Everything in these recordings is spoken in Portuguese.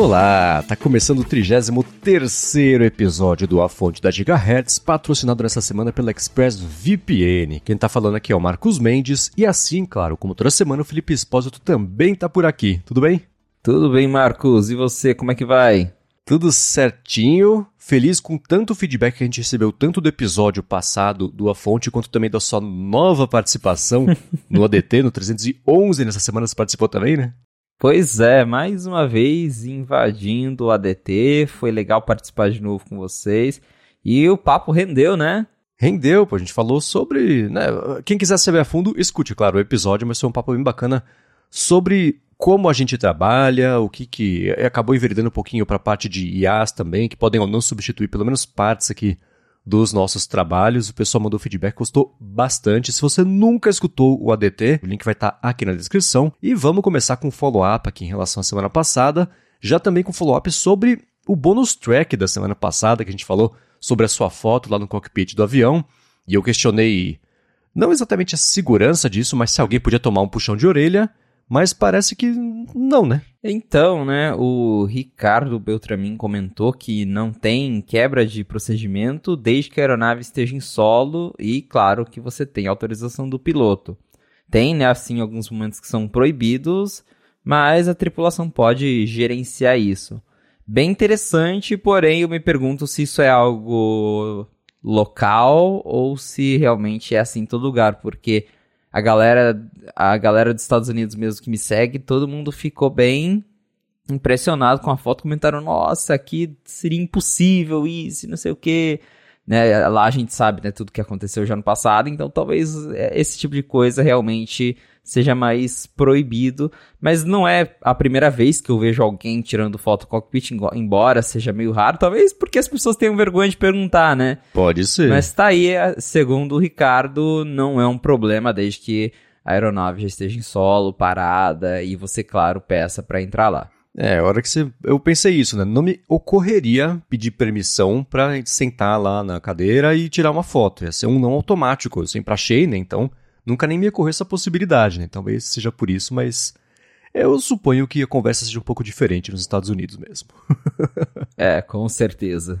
Olá, tá começando o 33 episódio do A Fonte da Gigahertz, patrocinado nessa semana pela ExpressVPN. Quem tá falando aqui é o Marcos Mendes, e assim, claro, como toda semana, o Felipe Espósito também tá por aqui. Tudo bem? Tudo bem, Marcos. E você, como é que vai? Tudo certinho. Feliz com tanto feedback que a gente recebeu, tanto do episódio passado do A Fonte, quanto também da sua nova participação no ADT, no 311. Nessa semana você participou também, né? Pois é, mais uma vez invadindo o ADT, foi legal participar de novo com vocês. E o papo rendeu, né? Rendeu, pô, a gente falou sobre, né, quem quiser saber a fundo, escute, claro, o episódio, mas foi um papo bem bacana sobre como a gente trabalha, o que que acabou enveredando um pouquinho para a parte de IAs também, que podem ou não substituir pelo menos partes aqui dos nossos trabalhos. O pessoal mandou feedback, gostou bastante. Se você nunca escutou o ADT, o link vai estar tá aqui na descrição. E vamos começar com um follow-up aqui em relação à semana passada. Já também com follow-up sobre o bônus track da semana passada, que a gente falou sobre a sua foto lá no cockpit do avião. E eu questionei não exatamente a segurança disso, mas se alguém podia tomar um puxão de orelha mas parece que não, né? Então, né, o Ricardo Beltramin comentou que não tem quebra de procedimento desde que a aeronave esteja em solo e, claro, que você tem autorização do piloto. Tem, né, assim, alguns momentos que são proibidos, mas a tripulação pode gerenciar isso. Bem interessante, porém eu me pergunto se isso é algo local ou se realmente é assim em todo lugar, porque a galera, a galera dos Estados Unidos mesmo que me segue, todo mundo ficou bem impressionado com a foto, comentaram, nossa, aqui seria impossível isso, não sei o que. Né, lá a gente sabe né, tudo que aconteceu já no passado, então talvez é, esse tipo de coisa realmente seja mais proibido, mas não é a primeira vez que eu vejo alguém tirando foto do cockpit, embora seja meio raro, talvez porque as pessoas tenham vergonha de perguntar, né? Pode ser. Mas tá aí, segundo o Ricardo, não é um problema desde que a aeronave já esteja em solo, parada e você, claro, peça para entrar lá. É, a hora que você. Eu pensei isso, né? Não me ocorreria pedir permissão pra sentar lá na cadeira e tirar uma foto. Ia ser um não automático. Eu sempre achei, né? Então, nunca nem me ocorreu essa possibilidade, né? Talvez seja por isso, mas eu suponho que a conversa seja um pouco diferente nos Estados Unidos mesmo. é, com certeza.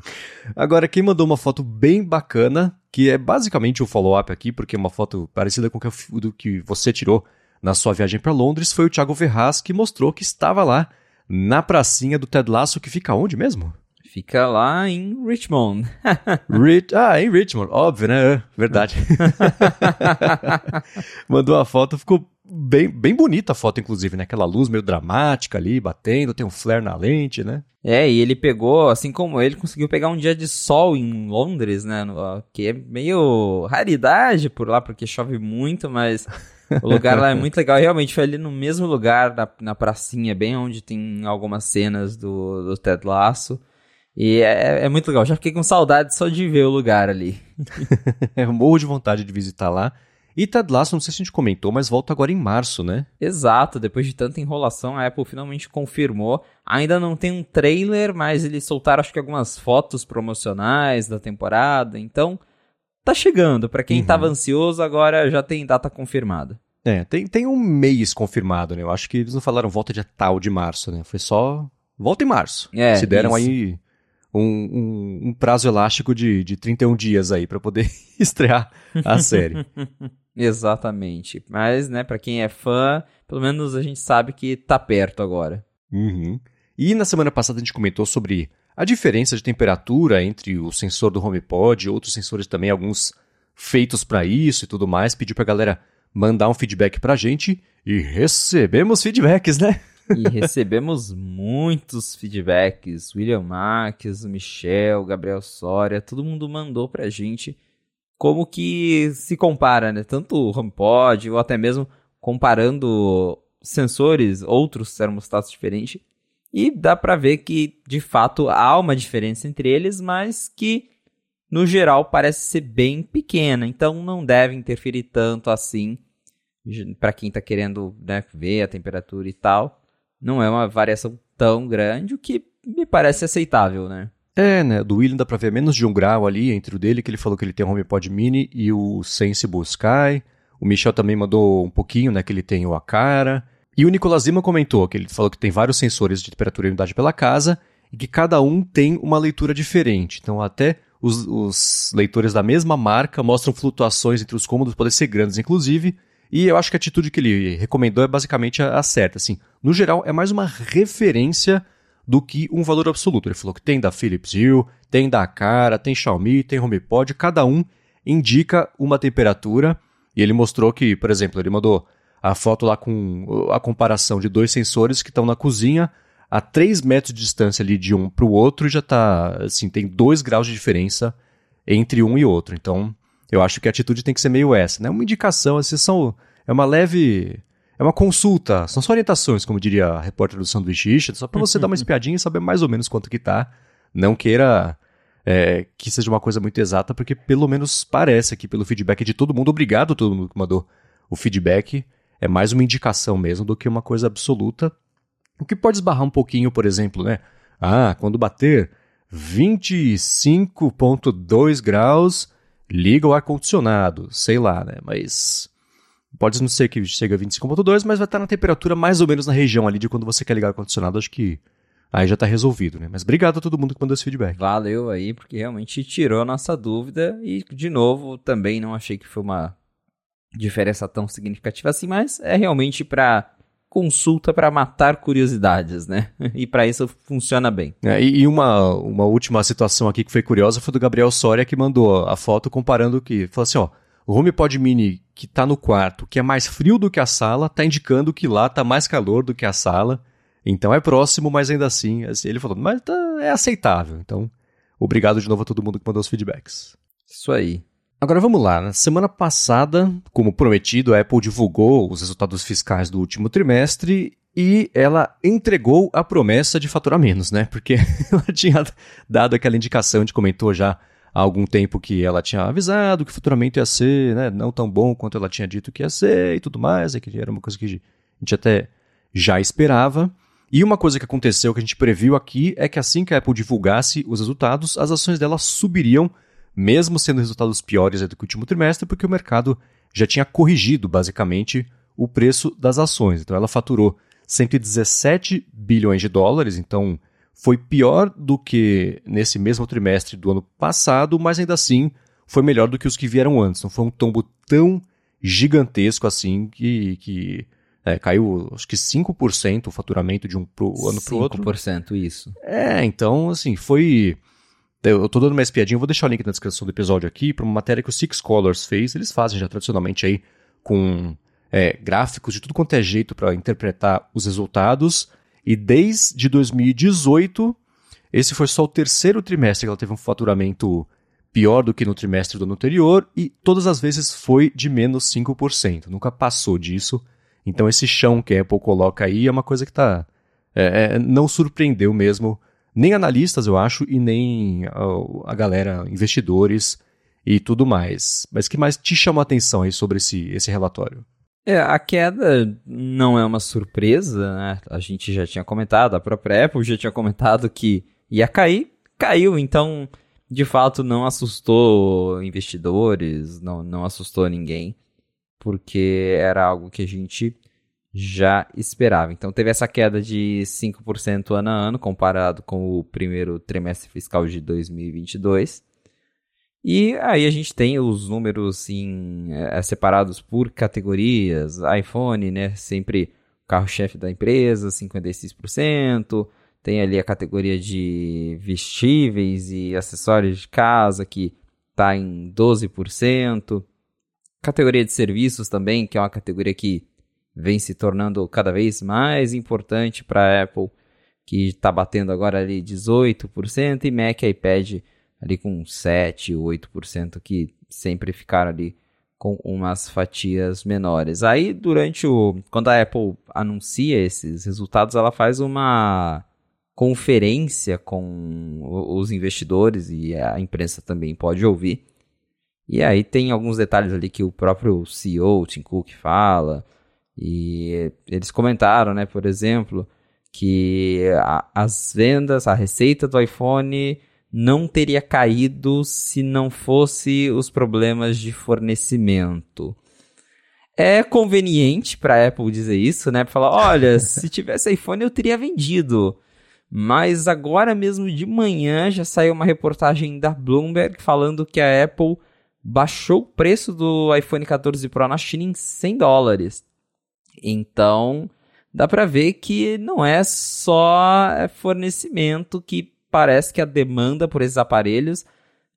Agora, quem mandou uma foto bem bacana, que é basicamente o um follow-up aqui, porque é uma foto parecida com o do que você tirou na sua viagem para Londres, foi o Thiago Ferraz que mostrou que estava lá na pracinha do Ted Lasso, que fica onde mesmo? Fica lá em Richmond. Rich, ah, em Richmond, óbvio, né? É, verdade. Mandou a foto, ficou bem, bem bonita a foto, inclusive, né? Aquela luz meio dramática ali, batendo, tem um flare na lente, né? É, e ele pegou, assim como ele, conseguiu pegar um dia de sol em Londres, né? Que é meio raridade por lá, porque chove muito, mas o lugar lá é muito legal. Realmente foi ali no mesmo lugar, na, na pracinha, bem onde tem algumas cenas do, do Ted Lasso. E é, é, muito legal. Já fiquei com saudade só de ver o lugar ali. eu morro de vontade de visitar lá. E Ted Lasso, não sei se a gente comentou, mas volta agora em março, né? Exato, depois de tanta enrolação, a Apple finalmente confirmou. Ainda não tem um trailer, mas eles soltaram acho que algumas fotos promocionais da temporada, então tá chegando. Para quem uhum. tava ansioso, agora já tem data confirmada. É, tem, tem um mês confirmado, né? Eu acho que eles não falaram volta dia tal de março, né? Foi só volta em março. É, Se deram isso. aí um, um, um, prazo elástico de, de 31 dias aí para poder estrear a série. Exatamente. Mas, né, para quem é fã, pelo menos a gente sabe que tá perto agora. Uhum. E na semana passada a gente comentou sobre a diferença de temperatura entre o sensor do HomePod e outros sensores também, alguns feitos para isso e tudo mais. Pediu pra galera mandar um feedback pra gente e recebemos feedbacks, né? E recebemos muitos feedbacks. William Marques, Michel, Gabriel Soria, todo mundo mandou pra gente como que se compara, né? Tanto o HomePod ou até mesmo comparando sensores, outros termostatos diferentes. E dá pra ver que, de fato, há uma diferença entre eles, mas que, no geral, parece ser bem pequena. Então, não deve interferir tanto assim para quem está querendo né, ver a temperatura e tal não é uma variação tão grande, o que me parece aceitável, né? É, né? Do William dá pra ver menos de um grau ali entre o dele, que ele falou que ele tem o HomePod Mini e o Sensible Sky. O Michel também mandou um pouquinho, né? Que ele tem o Acara. E o Nicolas Lima comentou que ele falou que tem vários sensores de temperatura e umidade pela casa e que cada um tem uma leitura diferente. Então, até os, os leitores da mesma marca mostram flutuações entre os cômodos, podem ser grandes, inclusive. E eu acho que a atitude que ele recomendou é basicamente a, a certa. Assim, no geral, é mais uma referência do que um valor absoluto. Ele falou que tem da Philips Hue, tem da Cara, tem Xiaomi, tem HomePod, cada um indica uma temperatura. E ele mostrou que, por exemplo, ele mandou a foto lá com a comparação de dois sensores que estão na cozinha a 3 metros de distância ali de um para o outro e já está, assim, tem 2 graus de diferença entre um e outro. Então, eu acho que a atitude tem que ser meio essa, né? Uma indicação, assim, são, é uma leve é uma consulta, são só orientações, como diria a repórter do Sanduíche só para você dar uma espiadinha e saber mais ou menos quanto que tá. Não queira é, que seja uma coisa muito exata, porque pelo menos parece aqui pelo feedback de todo mundo. Obrigado a todo mundo que mandou o feedback. É mais uma indicação mesmo do que uma coisa absoluta. O que pode esbarrar um pouquinho, por exemplo, né? Ah, quando bater 25.2 graus, liga o ar-condicionado, sei lá, né? Mas Pode não ser que chegue a 25.2, mas vai estar na temperatura mais ou menos na região ali de quando você quer ligar o ar-condicionado. Acho que aí já está resolvido, né? Mas obrigado a todo mundo que mandou esse feedback. Valeu aí, porque realmente tirou a nossa dúvida. E, de novo, também não achei que foi uma diferença tão significativa assim, mas é realmente para consulta para matar curiosidades, né? E para isso funciona bem. É, e uma, uma última situação aqui que foi curiosa foi do Gabriel Soria que mandou a foto comparando que falou assim, ó, o HomePod Mini que está no quarto, que é mais frio do que a sala, está indicando que lá está mais calor do que a sala. Então é próximo, mas ainda assim, assim ele falou, mas tá, é aceitável. Então, obrigado de novo a todo mundo que mandou os feedbacks. Isso aí. Agora vamos lá. Na semana passada, como prometido, a Apple divulgou os resultados fiscais do último trimestre e ela entregou a promessa de faturar menos, né? Porque ela tinha dado aquela indicação, a gente comentou já há algum tempo que ela tinha avisado que futuramente ia ser né, não tão bom quanto ela tinha dito que ia ser e tudo mais, e que era uma coisa que a gente até já esperava. E uma coisa que aconteceu que a gente previu aqui é que assim que a Apple divulgasse os resultados, as ações dela subiriam, mesmo sendo resultados piores do que o último trimestre, porque o mercado já tinha corrigido basicamente o preço das ações. Então ela faturou 117 bilhões de dólares, então foi pior do que nesse mesmo trimestre do ano passado, mas ainda assim foi melhor do que os que vieram antes. Não foi um tombo tão gigantesco assim que, que é, caiu acho que 5% o faturamento de um pro, ano para o outro. 5% isso. É, então assim, foi... Eu estou dando uma espiadinha, vou deixar o link na descrição do episódio aqui para uma matéria que o Six Colors fez. Eles fazem já tradicionalmente aí com é, gráficos de tudo quanto é jeito para interpretar os resultados. E desde 2018, esse foi só o terceiro trimestre que ela teve um faturamento pior do que no trimestre do ano anterior e todas as vezes foi de menos 5%. Nunca passou disso. Então esse chão que a Apple coloca aí é uma coisa que tá, é, é, não surpreendeu mesmo nem analistas, eu acho, e nem a, a galera, investidores e tudo mais. Mas que mais te chamou a atenção aí sobre esse, esse relatório? É, a queda não é uma surpresa, né? A gente já tinha comentado, a própria Apple já tinha comentado que ia cair, caiu, então de fato não assustou investidores, não, não assustou ninguém, porque era algo que a gente já esperava. Então teve essa queda de 5% ano a ano comparado com o primeiro trimestre fiscal de 2022. E aí a gente tem os números em, é, separados por categorias. iPhone, né? Sempre carro-chefe da empresa, 56%. Tem ali a categoria de vestíveis e acessórios de casa, que está em 12%. Categoria de serviços também, que é uma categoria que vem se tornando cada vez mais importante para a Apple, que está batendo agora ali 18%. E Mac e iPad ali com 7, 8% que sempre ficaram ali com umas fatias menores. Aí durante o quando a Apple anuncia esses resultados, ela faz uma conferência com os investidores e a imprensa também pode ouvir. E aí tem alguns detalhes ali que o próprio CEO, Tim Cook, fala. E eles comentaram, né, por exemplo, que a, as vendas, a receita do iPhone não teria caído se não fosse os problemas de fornecimento. É conveniente para a Apple dizer isso, né? Para falar, olha, se tivesse iPhone eu teria vendido. Mas agora mesmo de manhã já saiu uma reportagem da Bloomberg falando que a Apple baixou o preço do iPhone 14 Pro na China em 100 dólares. Então, dá para ver que não é só fornecimento que parece que a demanda por esses aparelhos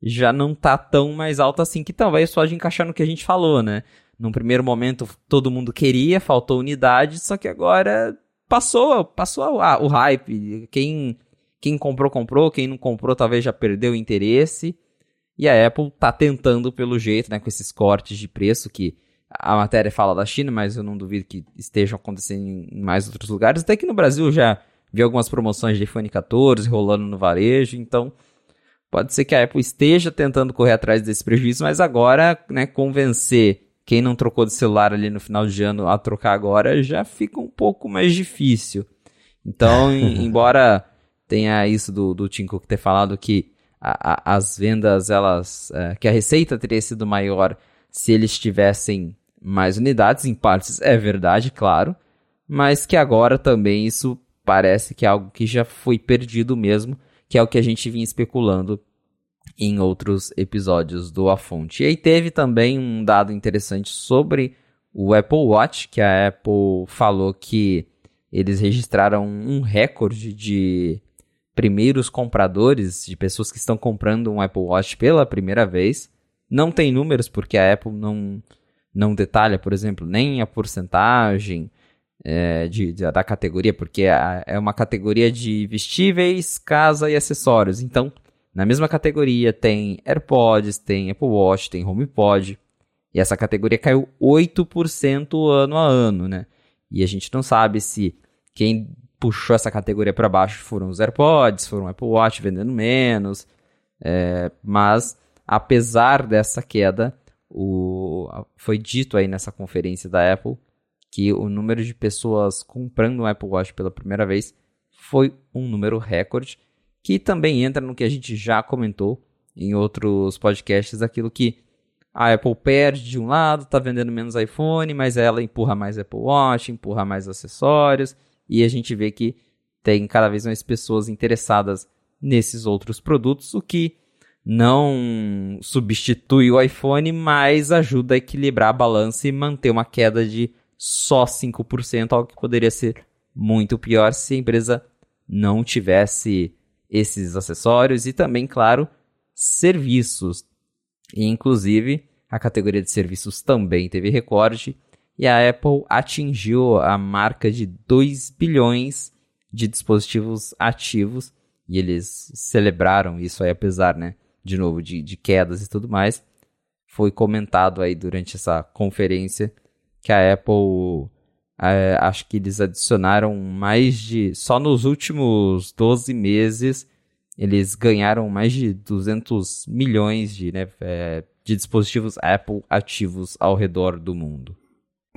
já não tá tão mais alta assim, que talvez só de encaixar no que a gente falou, né? Num primeiro momento todo mundo queria, faltou unidade, só que agora passou, passou o hype. Quem, quem comprou, comprou. Quem não comprou, talvez já perdeu o interesse. E a Apple tá tentando pelo jeito, né, com esses cortes de preço que a matéria fala da China, mas eu não duvido que estejam acontecendo em mais outros lugares. Até que no Brasil já vi algumas promoções de iPhone 14 rolando no varejo, então pode ser que a Apple esteja tentando correr atrás desse prejuízo, mas agora, né, convencer quem não trocou de celular ali no final de ano a trocar agora já fica um pouco mais difícil. Então, embora tenha isso do, do Tim Cook ter falado que a, a, as vendas, elas. É, que a receita teria sido maior se eles tivessem mais unidades, em partes é verdade, claro, mas que agora também isso parece que é algo que já foi perdido mesmo, que é o que a gente vinha especulando em outros episódios do A Fonte. E aí teve também um dado interessante sobre o Apple Watch, que a Apple falou que eles registraram um recorde de primeiros compradores, de pessoas que estão comprando um Apple Watch pela primeira vez. Não tem números porque a Apple não, não detalha, por exemplo, nem a porcentagem é, de, de, da categoria, porque é, é uma categoria de vestíveis, casa e acessórios. Então, na mesma categoria tem AirPods, tem Apple Watch, tem HomePod. E essa categoria caiu 8% ano a ano, né? E a gente não sabe se quem puxou essa categoria para baixo foram os AirPods, foram o Apple Watch vendendo menos. É, mas, apesar dessa queda, o, foi dito aí nessa conferência da Apple que o número de pessoas comprando um Apple Watch pela primeira vez foi um número recorde que também entra no que a gente já comentou em outros podcasts, aquilo que a Apple perde de um lado, está vendendo menos iPhone, mas ela empurra mais Apple Watch, empurra mais acessórios, e a gente vê que tem cada vez mais pessoas interessadas nesses outros produtos, o que não substitui o iPhone, mas ajuda a equilibrar a balança e manter uma queda de só 5%, algo que poderia ser muito pior se a empresa não tivesse esses acessórios e também, claro, serviços. E, inclusive, a categoria de serviços também teve recorde e a Apple atingiu a marca de 2 bilhões de dispositivos ativos e eles celebraram isso aí, apesar, né, de novo, de, de quedas e tudo mais. Foi comentado aí durante essa conferência que a Apple é, acho que eles adicionaram mais de. Só nos últimos 12 meses, eles ganharam mais de 200 milhões de, né, é, de dispositivos Apple ativos ao redor do mundo.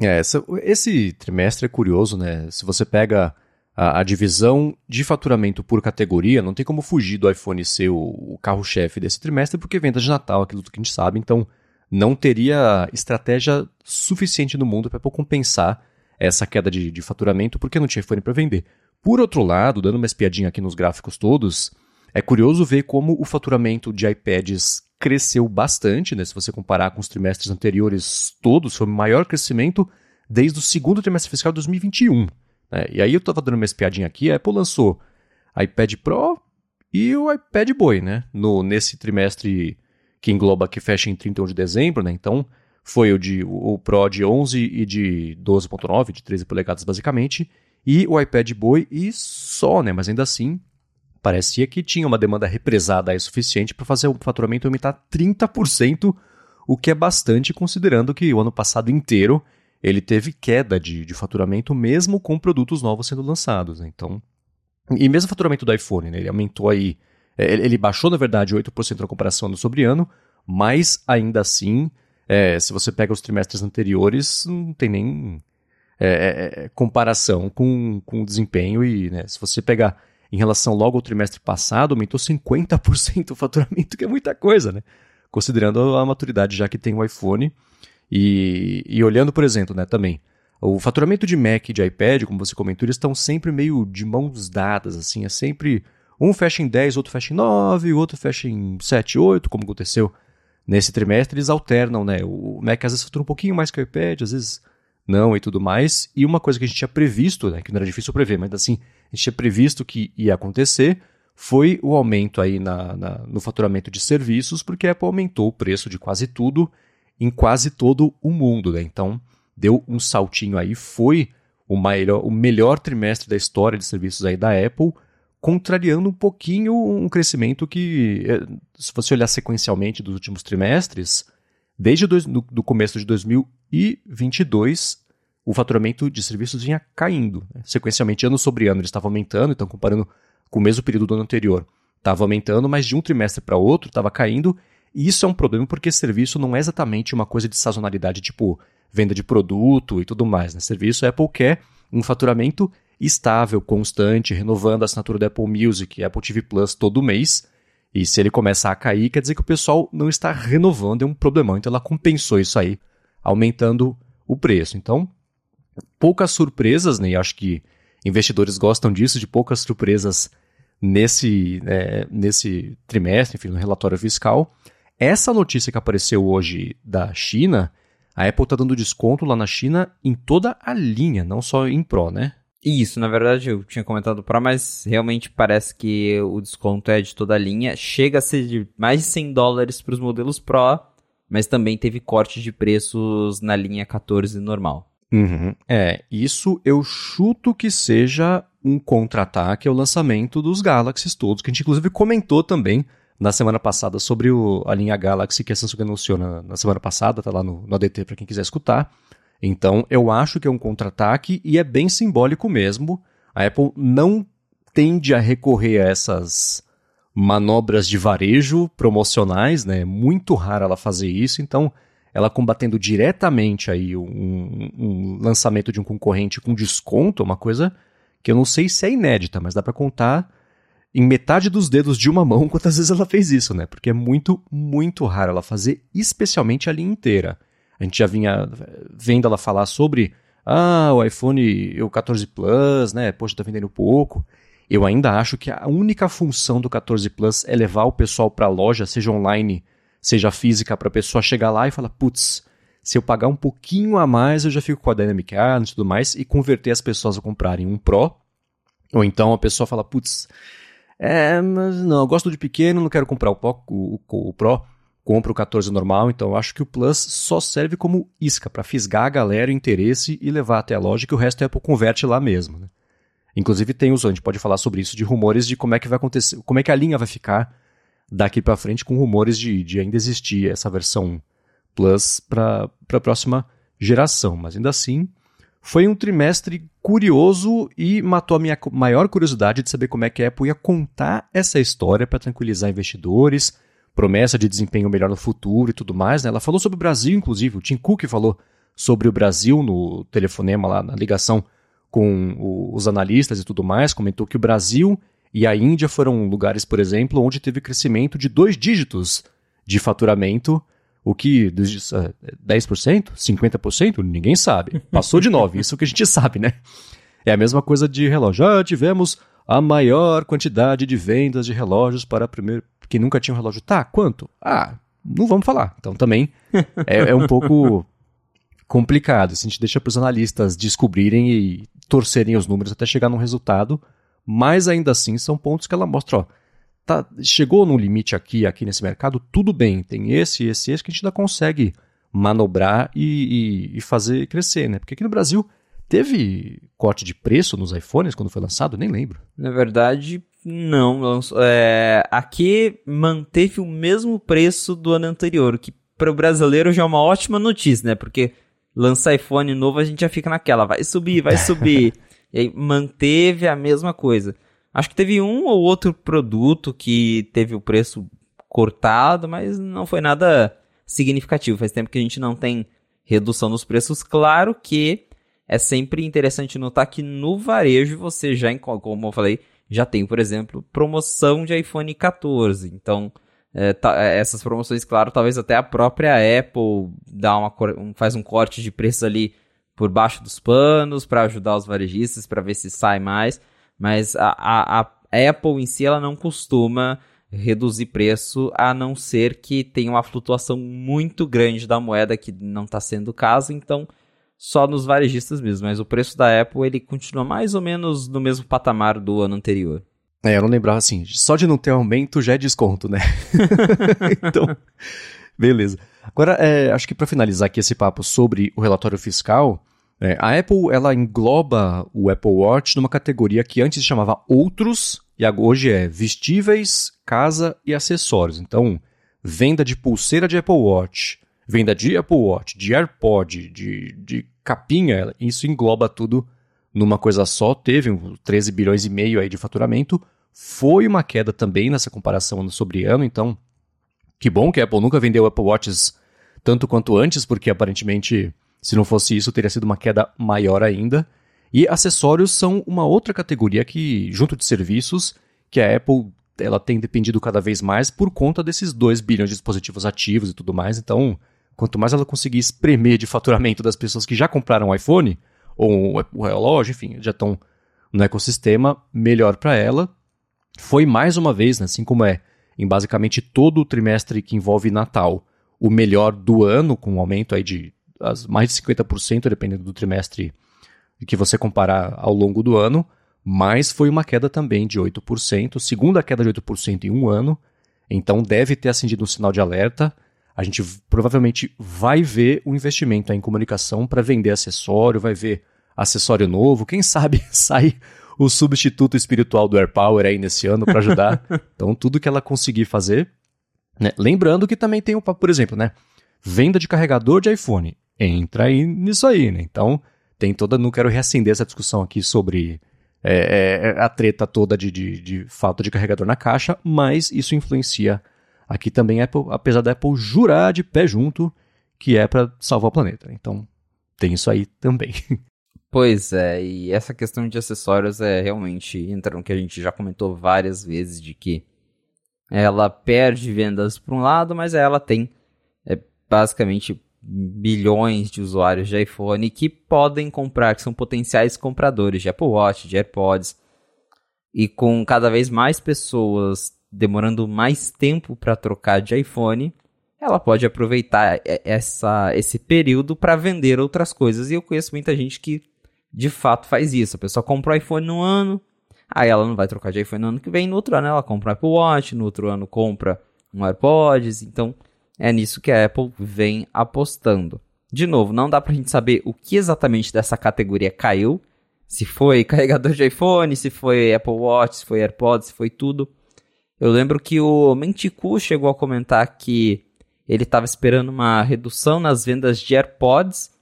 É, esse trimestre é curioso, né? Se você pega a, a, divisão de faturamento por categoria, não tem como fugir do iPhone ser o, o carro-chefe desse trimestre, porque venda de Natal, aquilo que a gente sabe, então não teria estratégia suficiente no mundo para compensar essa queda de, de faturamento porque não tinha iPhone para vender. Por outro lado, dando uma espiadinha aqui nos gráficos todos, é curioso ver como o faturamento de iPads cresceu bastante, né? Se você comparar com os trimestres anteriores todos, foi o maior crescimento desde o segundo trimestre fiscal de 2021. Né? E aí eu estava dando uma espiadinha aqui, a Apple lançou iPad Pro e o iPad Boy, né? No, nesse trimestre que engloba, que fecha em 31 de dezembro, né? Então, foi o, de, o Pro de 11 e de 12.9, de 13 polegadas basicamente, e o iPad Boy e só, né? Mas ainda assim, parecia que tinha uma demanda represada aí suficiente para fazer o faturamento aumentar 30%, o que é bastante considerando que o ano passado inteiro ele teve queda de, de faturamento mesmo com produtos novos sendo lançados. Né? Então, e mesmo o faturamento do iPhone, né? ele aumentou aí, é, ele baixou na verdade 8% na comparação ano sobre ano, mas ainda assim é, se você pega os trimestres anteriores, não tem nem. É, é, é, comparação com, com o desempenho e, né, se você pegar em relação logo ao trimestre passado, aumentou 50% o faturamento, que é muita coisa, né? Considerando a maturidade já que tem o iPhone. E, e olhando, por exemplo, né, também, o faturamento de Mac e de iPad, como você comentou, eles estão sempre meio de mãos dadas, assim, é sempre um fecha em 10, outro fecha em 9, o outro fecha em 7, 8, como aconteceu nesse trimestre, eles alternam, né? O Mac às vezes fatura um pouquinho mais que o iPad, às vezes não e tudo mais. E uma coisa que a gente tinha previsto, né, que não era difícil prever, mas assim, a gente tinha previsto que ia acontecer, foi o aumento aí na, na, no faturamento de serviços, porque a Apple aumentou o preço de quase tudo em quase todo o mundo, né? Então, deu um saltinho aí, foi o, maior, o melhor trimestre da história de serviços aí da Apple, contrariando um pouquinho um crescimento que, eh, se você olhar sequencialmente dos últimos trimestres, desde o começo de 2022, o faturamento de serviços vinha caindo. Né? Sequencialmente, ano sobre ano, ele estava aumentando, então comparando com o mesmo período do ano anterior, estava aumentando, mas de um trimestre para outro estava caindo, e isso é um problema porque serviço não é exatamente uma coisa de sazonalidade, tipo venda de produto e tudo mais. Né? Serviço, a Apple quer um faturamento estável, constante, renovando a assinatura da Apple Music e Apple TV Plus todo mês. E se ele começar a cair, quer dizer que o pessoal não está renovando, é um problemão. Então ela compensou isso aí, aumentando o preço. Então, poucas surpresas, né? E acho que investidores gostam disso, de poucas surpresas nesse, é, nesse trimestre, enfim, no relatório fiscal. Essa notícia que apareceu hoje da China, a Apple está dando desconto lá na China em toda a linha, não só em Pro, né? Isso, na verdade eu tinha comentado Pro, mas realmente parece que o desconto é de toda a linha. Chega a ser de mais de 100 dólares para os modelos Pro, mas também teve corte de preços na linha 14 normal. Uhum. É, isso eu chuto que seja um contra-ataque ao lançamento dos Galaxies todos, que a gente inclusive comentou também na semana passada sobre o, a linha Galaxy que a Samsung anunciou na, na semana passada, tá lá no, no ADT para quem quiser escutar. Então eu acho que é um contra-ataque e é bem simbólico mesmo. A Apple não tende a recorrer a essas manobras de varejo promocionais, né? É muito raro ela fazer isso, então ela combatendo diretamente aí um, um lançamento de um concorrente com desconto, é uma coisa que eu não sei se é inédita, mas dá para contar em metade dos dedos de uma mão quantas vezes ela fez isso, né? Porque é muito, muito raro ela fazer, especialmente a linha inteira. A gente já vinha vendo ela falar sobre ah, o iPhone, o 14 Plus, né? Poxa, tá vendendo pouco. Eu ainda acho que a única função do 14 Plus é levar o pessoal para a loja, seja online, seja física, para a pessoa chegar lá e falar, putz, se eu pagar um pouquinho a mais, eu já fico com a Dynamic Island e tudo mais, e converter as pessoas a comprarem um Pro. Ou então a pessoa fala, putz, é, mas não, eu gosto de pequeno, não quero comprar o, o, o, o Pro, compro o 14 normal, então acho que o Plus só serve como isca para fisgar a galera o interesse e levar até a loja, que o resto a Apple converte lá mesmo. Né? Inclusive tem os, a gente pode falar sobre isso, de rumores de como é que vai acontecer, como é que a linha vai ficar daqui para frente, com rumores de, de ainda existir essa versão Plus para a próxima geração. Mas ainda assim, foi um trimestre curioso e matou a minha maior curiosidade de saber como é que a Apple ia contar essa história para tranquilizar investidores, promessa de desempenho melhor no futuro e tudo mais. Né? Ela falou sobre o Brasil, inclusive, o Tim Cook falou sobre o Brasil no telefonema lá, na ligação com o, os analistas e tudo mais, comentou que o Brasil e a Índia foram lugares, por exemplo, onde teve crescimento de dois dígitos de faturamento o que 10%, 50%, ninguém sabe. Passou de 9, isso que a gente sabe, né? É a mesma coisa de relógio. Já tivemos a maior quantidade de vendas de relógios para primeiro que nunca tinha um relógio. Tá, quanto? Ah, não vamos falar. Então também é, é um pouco complicado. Se a gente deixa para os analistas descobrirem e torcerem os números até chegar num resultado, mas ainda assim são pontos que ela mostra, ó, tá, chegou no limite aqui, aqui nesse mercado, tudo bem, tem esse, esse, esse que a gente ainda consegue manobrar e, e, e fazer crescer, né? Porque aqui no Brasil teve corte de preço nos iPhones quando foi lançado, nem lembro. Na verdade, não. É, aqui manteve o mesmo preço do ano anterior, que para o brasileiro já é uma ótima notícia, né? Porque lança iPhone novo a gente já fica naquela, vai subir, vai subir. e aí manteve a mesma coisa. Acho que teve um ou outro produto que teve o preço cortado, mas não foi nada significativo. Faz tempo que a gente não tem redução nos preços. Claro que é sempre interessante notar que no varejo você já, como eu falei, já tem, por exemplo, promoção de iPhone 14. Então, é, tá, essas promoções, claro, talvez até a própria Apple dá uma, faz um corte de preço ali por baixo dos panos para ajudar os varejistas para ver se sai mais. Mas a, a, a Apple em si ela não costuma reduzir preço, a não ser que tenha uma flutuação muito grande da moeda, que não está sendo o caso, então só nos varejistas mesmo. Mas o preço da Apple ele continua mais ou menos no mesmo patamar do ano anterior. É, eu não lembrava assim, só de não ter aumento já é desconto, né? então, beleza. Agora, é, acho que para finalizar aqui esse papo sobre o relatório fiscal, é, a Apple ela engloba o Apple Watch numa categoria que antes se chamava Outros e hoje é Vestíveis, Casa e Acessórios. Então, venda de pulseira de Apple Watch, venda de Apple Watch, de AirPod, de, de capinha, isso engloba tudo numa coisa só. Teve 13 bilhões e meio aí de faturamento. Foi uma queda também nessa comparação ano sobre ano, então que bom que a Apple nunca vendeu Apple Watches tanto quanto antes, porque aparentemente, se não fosse isso, teria sido uma queda maior ainda. E acessórios são uma outra categoria que, junto de serviços, que a Apple ela tem dependido cada vez mais por conta desses 2 bilhões de dispositivos ativos e tudo mais. Então, quanto mais ela conseguir espremer de faturamento das pessoas que já compraram o iPhone, ou o relógio, enfim, já estão no ecossistema, melhor para ela. Foi mais uma vez, né, assim como é em basicamente todo o trimestre que envolve Natal, o melhor do ano, com um aumento aí de as, mais de 50%, dependendo do trimestre que você comparar ao longo do ano, mas foi uma queda também de 8%, segunda queda de 8% em um ano, então deve ter acendido um sinal de alerta. A gente provavelmente vai ver o um investimento em comunicação para vender acessório, vai ver acessório novo, quem sabe sai o substituto espiritual do AirPower aí nesse ano para ajudar. então, tudo que ela conseguir fazer. Né? Lembrando que também tem o, por exemplo, né? Venda de carregador de iPhone. Entra aí nisso aí, né? Então, tem toda. Não quero reacender essa discussão aqui sobre é, é, a treta toda de, de, de, falta de carregador na caixa, mas isso influencia aqui também, Apple, apesar da Apple jurar de pé junto que é para salvar o planeta. Então, tem isso aí também. Pois é, e essa questão de acessórios é realmente entra no que a gente já comentou várias vezes de que ela perde vendas por um lado, mas ela tem é, basicamente bilhões de usuários de iPhone que podem comprar, que são potenciais compradores de Apple Watch, de AirPods. E com cada vez mais pessoas demorando mais tempo para trocar de iPhone, ela pode aproveitar essa, esse período para vender outras coisas. E eu conheço muita gente que de fato faz isso. A pessoa compra o iPhone no ano, aí ela não vai trocar de iPhone no ano que vem, no outro ano ela compra um Apple Watch, no outro ano compra um AirPods, então é nisso que a Apple vem apostando. De novo, não dá pra gente saber o que exatamente dessa categoria caiu, se foi carregador de iPhone, se foi Apple Watch, se foi AirPods, se foi tudo. Eu lembro que o Menticu chegou a comentar que ele estava esperando uma redução nas vendas de AirPods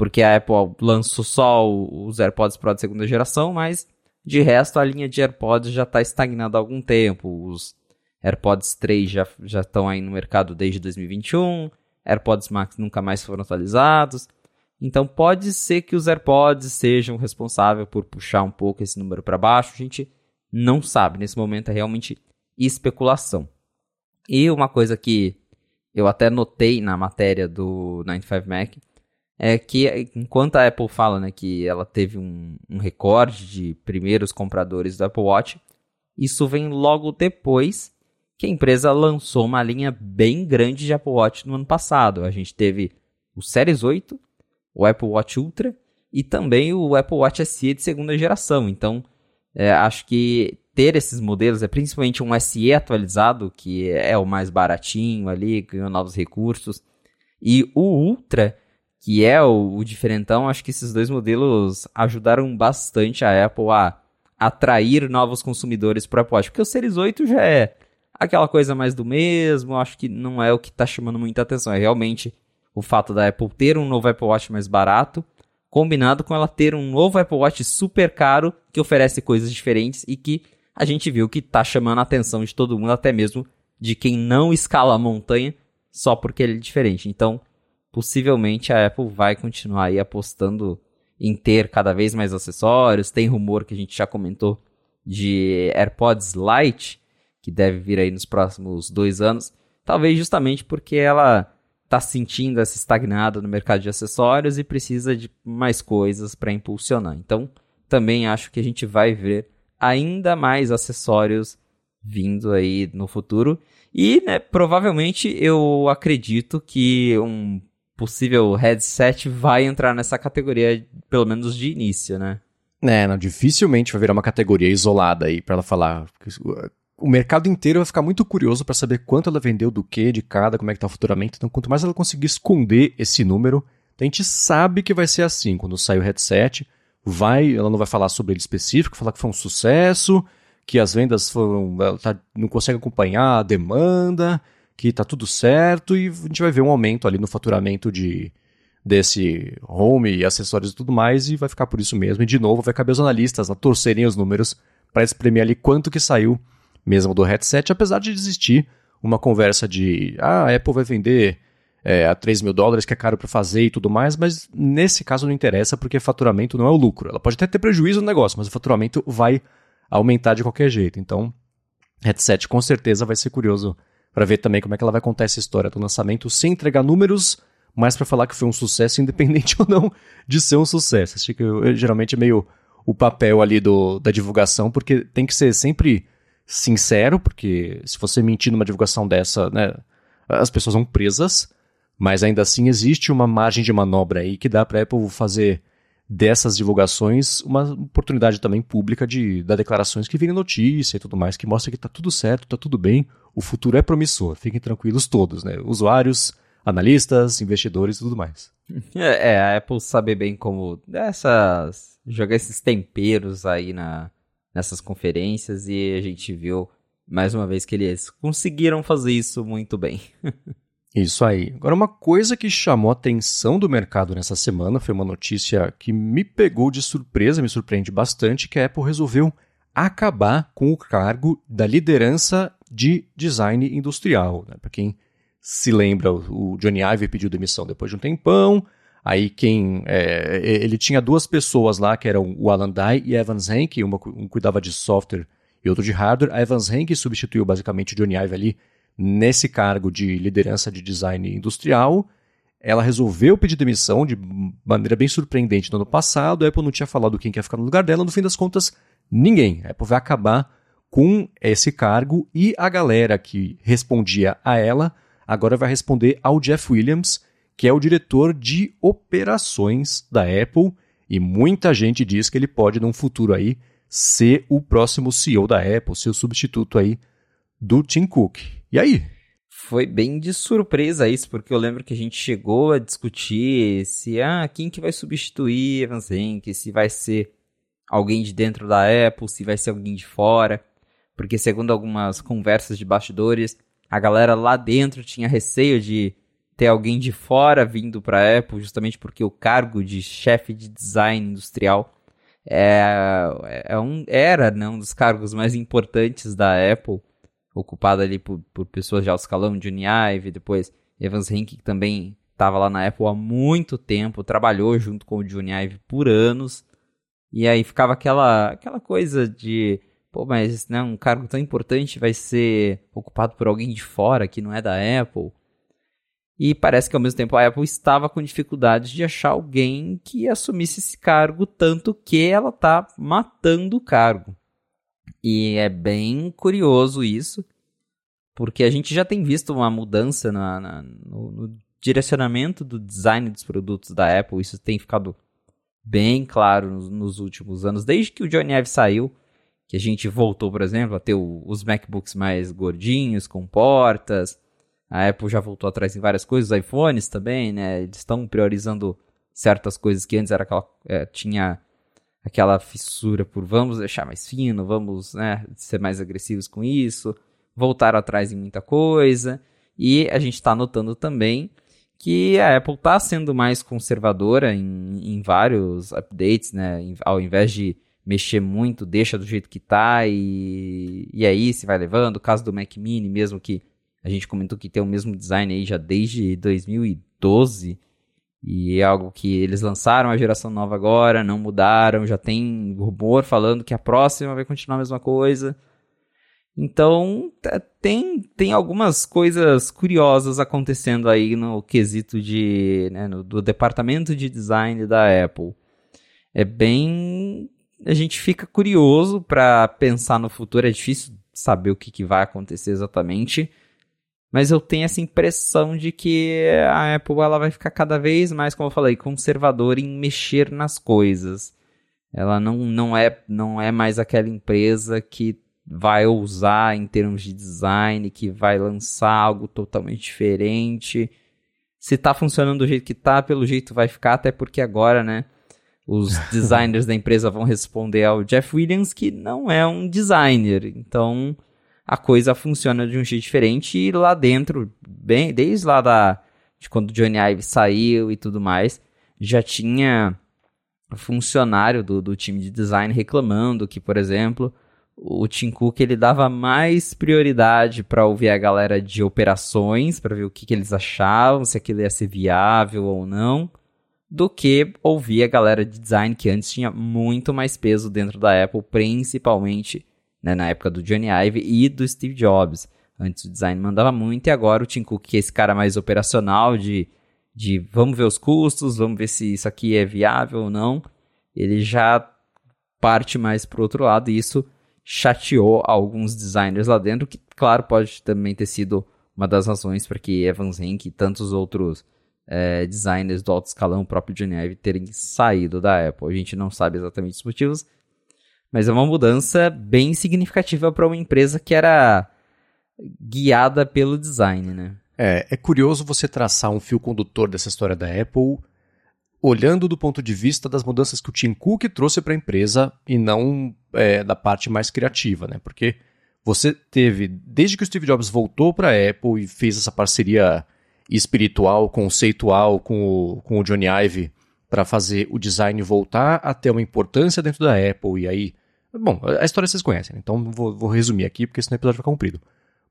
porque a Apple lançou só os AirPods Pro de segunda geração, mas de resto a linha de AirPods já está estagnada há algum tempo. Os AirPods 3 já, estão aí no mercado desde 2021, AirPods Max nunca mais foram atualizados. Então pode ser que os AirPods sejam responsáveis por puxar um pouco esse número para baixo. A gente não sabe. Nesse momento é realmente especulação. E uma coisa que eu até notei na matéria do 95Mac é que enquanto a Apple fala né, que ela teve um, um recorde de primeiros compradores do Apple Watch, isso vem logo depois que a empresa lançou uma linha bem grande de Apple Watch no ano passado. A gente teve o Series 8, o Apple Watch Ultra e também o Apple Watch SE de segunda geração. Então, é, acho que ter esses modelos, é principalmente um SE atualizado, que é o mais baratinho ali, ganhou novos recursos, e o Ultra, que é o, o diferentão, acho que esses dois modelos ajudaram bastante a Apple a atrair novos consumidores para o Apple Watch, porque o Series 8 já é aquela coisa mais do mesmo, acho que não é o que está chamando muita atenção, é realmente o fato da Apple ter um novo Apple Watch mais barato, combinado com ela ter um novo Apple Watch super caro, que oferece coisas diferentes e que a gente viu que está chamando a atenção de todo mundo, até mesmo de quem não escala a montanha, só porque ele é diferente. Então, possivelmente a Apple vai continuar aí apostando em ter cada vez mais acessórios. Tem rumor que a gente já comentou de AirPods Lite, que deve vir aí nos próximos dois anos. Talvez justamente porque ela está sentindo essa estagnada no mercado de acessórios e precisa de mais coisas para impulsionar. Então, também acho que a gente vai ver ainda mais acessórios vindo aí no futuro. E, né, provavelmente eu acredito que um possível headset vai entrar nessa categoria, pelo menos de início, né? É, não, dificilmente vai virar uma categoria isolada aí para ela falar. O mercado inteiro vai ficar muito curioso para saber quanto ela vendeu do que, de cada, como é que tá o faturamento. Então, quanto mais ela conseguir esconder esse número, a gente sabe que vai ser assim. Quando sair o headset, vai, ela não vai falar sobre ele específico, falar que foi um sucesso, que as vendas foram, ela tá, não consegue acompanhar a demanda, que tá tudo certo e a gente vai ver um aumento ali no faturamento de desse home e acessórios e tudo mais e vai ficar por isso mesmo. E de novo vai caber os analistas lá torcerem os números para espremer ali quanto que saiu mesmo do headset, apesar de existir uma conversa de ah, a Apple vai vender é, a 3 mil dólares, que é caro para fazer e tudo mais, mas nesse caso não interessa porque faturamento não é o lucro. Ela pode até ter prejuízo no negócio, mas o faturamento vai aumentar de qualquer jeito. Então, headset com certeza vai ser curioso para ver também como é que ela vai contar essa história do lançamento sem entregar números, mas para falar que foi um sucesso, independente ou não de ser um sucesso. Acho que eu, geralmente é meio o papel ali do, da divulgação, porque tem que ser sempre sincero, porque se você mentir numa divulgação dessa, né, as pessoas vão presas, mas ainda assim existe uma margem de manobra aí que dá para a Apple fazer dessas divulgações uma oportunidade também pública de dar declarações que virem notícia e tudo mais, que mostra que está tudo certo, está tudo bem, o futuro é promissor. Fiquem tranquilos todos, né? Usuários, analistas, investidores e tudo mais. É, é, a Apple sabe bem como essas jogar esses temperos aí na, nessas conferências e a gente viu mais uma vez que eles conseguiram fazer isso muito bem. Isso aí. Agora, uma coisa que chamou a atenção do mercado nessa semana foi uma notícia que me pegou de surpresa, me surpreende bastante, que a Apple resolveu acabar com o cargo da liderança de design industrial. Né? Para quem se lembra, o Johnny Ive pediu demissão depois de um tempão. Aí quem é, ele tinha duas pessoas lá que eram o Alan Dye e Evans Henke, uma um cuidava de software e outro de hardware. A Evans Henke substituiu basicamente o Johnny Ive ali nesse cargo de liderança de design industrial. Ela resolveu pedir demissão de maneira bem surpreendente no ano passado. A Apple não tinha falado quem quer ficar no lugar dela. No fim das contas, ninguém. A Apple vai acabar com esse cargo e a galera que respondia a ela agora vai responder ao Jeff Williams, que é o diretor de operações da Apple. E muita gente diz que ele pode, num futuro aí, ser o próximo CEO da Apple, ser o substituto aí do Tim Cook. E aí? Foi bem de surpresa isso, porque eu lembro que a gente chegou a discutir se, ah, quem que vai substituir Evans Henke, se vai ser alguém de dentro da Apple, se vai ser alguém de fora, porque segundo algumas conversas de bastidores, a galera lá dentro tinha receio de ter alguém de fora vindo para a Apple, justamente porque o cargo de chefe de design industrial é, é um, era né, um dos cargos mais importantes da Apple ocupado ali por, por pessoas de alto escalão, Johnny Ive, depois Evans Henke, que também estava lá na Apple há muito tempo, trabalhou junto com o Johnny Ive por anos, e aí ficava aquela, aquela coisa de, pô, mas né, um cargo tão importante vai ser ocupado por alguém de fora que não é da Apple. E parece que ao mesmo tempo a Apple estava com dificuldades de achar alguém que assumisse esse cargo, tanto que ela está matando o cargo. E é bem curioso isso, porque a gente já tem visto uma mudança na, na no, no, direcionamento do design dos produtos da Apple. Isso tem ficado bem claro nos, nos, últimos anos, desde que o Johnny Ive saiu, que a gente voltou, por exemplo, a ter o, os MacBooks mais gordinhos, com portas. A Apple já voltou atrás em várias coisas, os iPhones também, né? Eles estão priorizando certas coisas que antes era aquela, é, tinha aquela fissura por vamos deixar mais fino, vamos né, ser mais agressivos com isso, voltar atrás em muita coisa. E a gente está notando também que a Apple está sendo mais conservadora em, em vários updates, né? Ao invés de mexer muito, deixa do jeito que está e, e aí se vai levando. O caso do Mac Mini mesmo que a gente comentou que tem o mesmo design aí já desde 2012 E é algo que eles lançaram a geração nova agora, não mudaram, já tem rumor falando que a próxima vai continuar a mesma coisa. Então, tem, tem algumas coisas curiosas acontecendo aí no quesito de, né, no, do departamento de design da Apple. É bem. A gente fica curioso para pensar no futuro, é difícil saber o que, que vai acontecer exatamente. Mas eu tenho essa impressão de que a Apple ela vai ficar cada vez mais, como eu falei, conservadora em mexer nas coisas. Ela não, não, é, não é mais aquela empresa que vai ousar em termos de design, que vai lançar algo totalmente diferente. Se tá funcionando do jeito que tá, pelo jeito vai ficar, até porque agora, né, os designers da empresa vão responder ao Jeff Williams, que não é um designer. Então, a coisa funciona de um jeito diferente e lá dentro, bem, desde lá da de quando Johnny Ive saiu e tudo mais, já tinha funcionário do, do time de design reclamando que, por exemplo, o Tim Cook ele dava mais prioridade para ouvir a galera de operações, para ver o que, que eles achavam, se aquilo ia ser viável ou não, do que ouvir a galera de design que antes tinha muito mais peso dentro da Apple, principalmente né, na época do Johnny Ive e do Steve Jobs. Antes o design mandava muito e agora o Tim Cook, que é esse cara mais operacional de, de vamos ver os custos, vamos ver se isso aqui é viável ou não, ele já parte mais para o outro lado e isso chateou alguns designers lá dentro, que claro pode também ter sido uma das razões para que Evans Henke e tantos outros é, designers do alto escalão, o próprio Johnny Ive, terem saído da Apple. A gente não sabe exatamente os motivos, mas é uma mudança bem significativa para uma empresa que era guiada pelo design, né? É, é curioso você traçar um fio condutor dessa história da Apple olhando do ponto de vista das mudanças que o Tim Cook trouxe para a empresa e não é, da parte mais criativa, né? Porque você teve, desde que o Steve Jobs voltou para a Apple e fez essa parceria espiritual, conceitual com o, com o Johnny Ive para fazer o design voltar a ter uma importância dentro da Apple e aí Bom, a história vocês conhecem, né? então vou, vou, resumir aqui porque senão o episódio vai ficar comprido.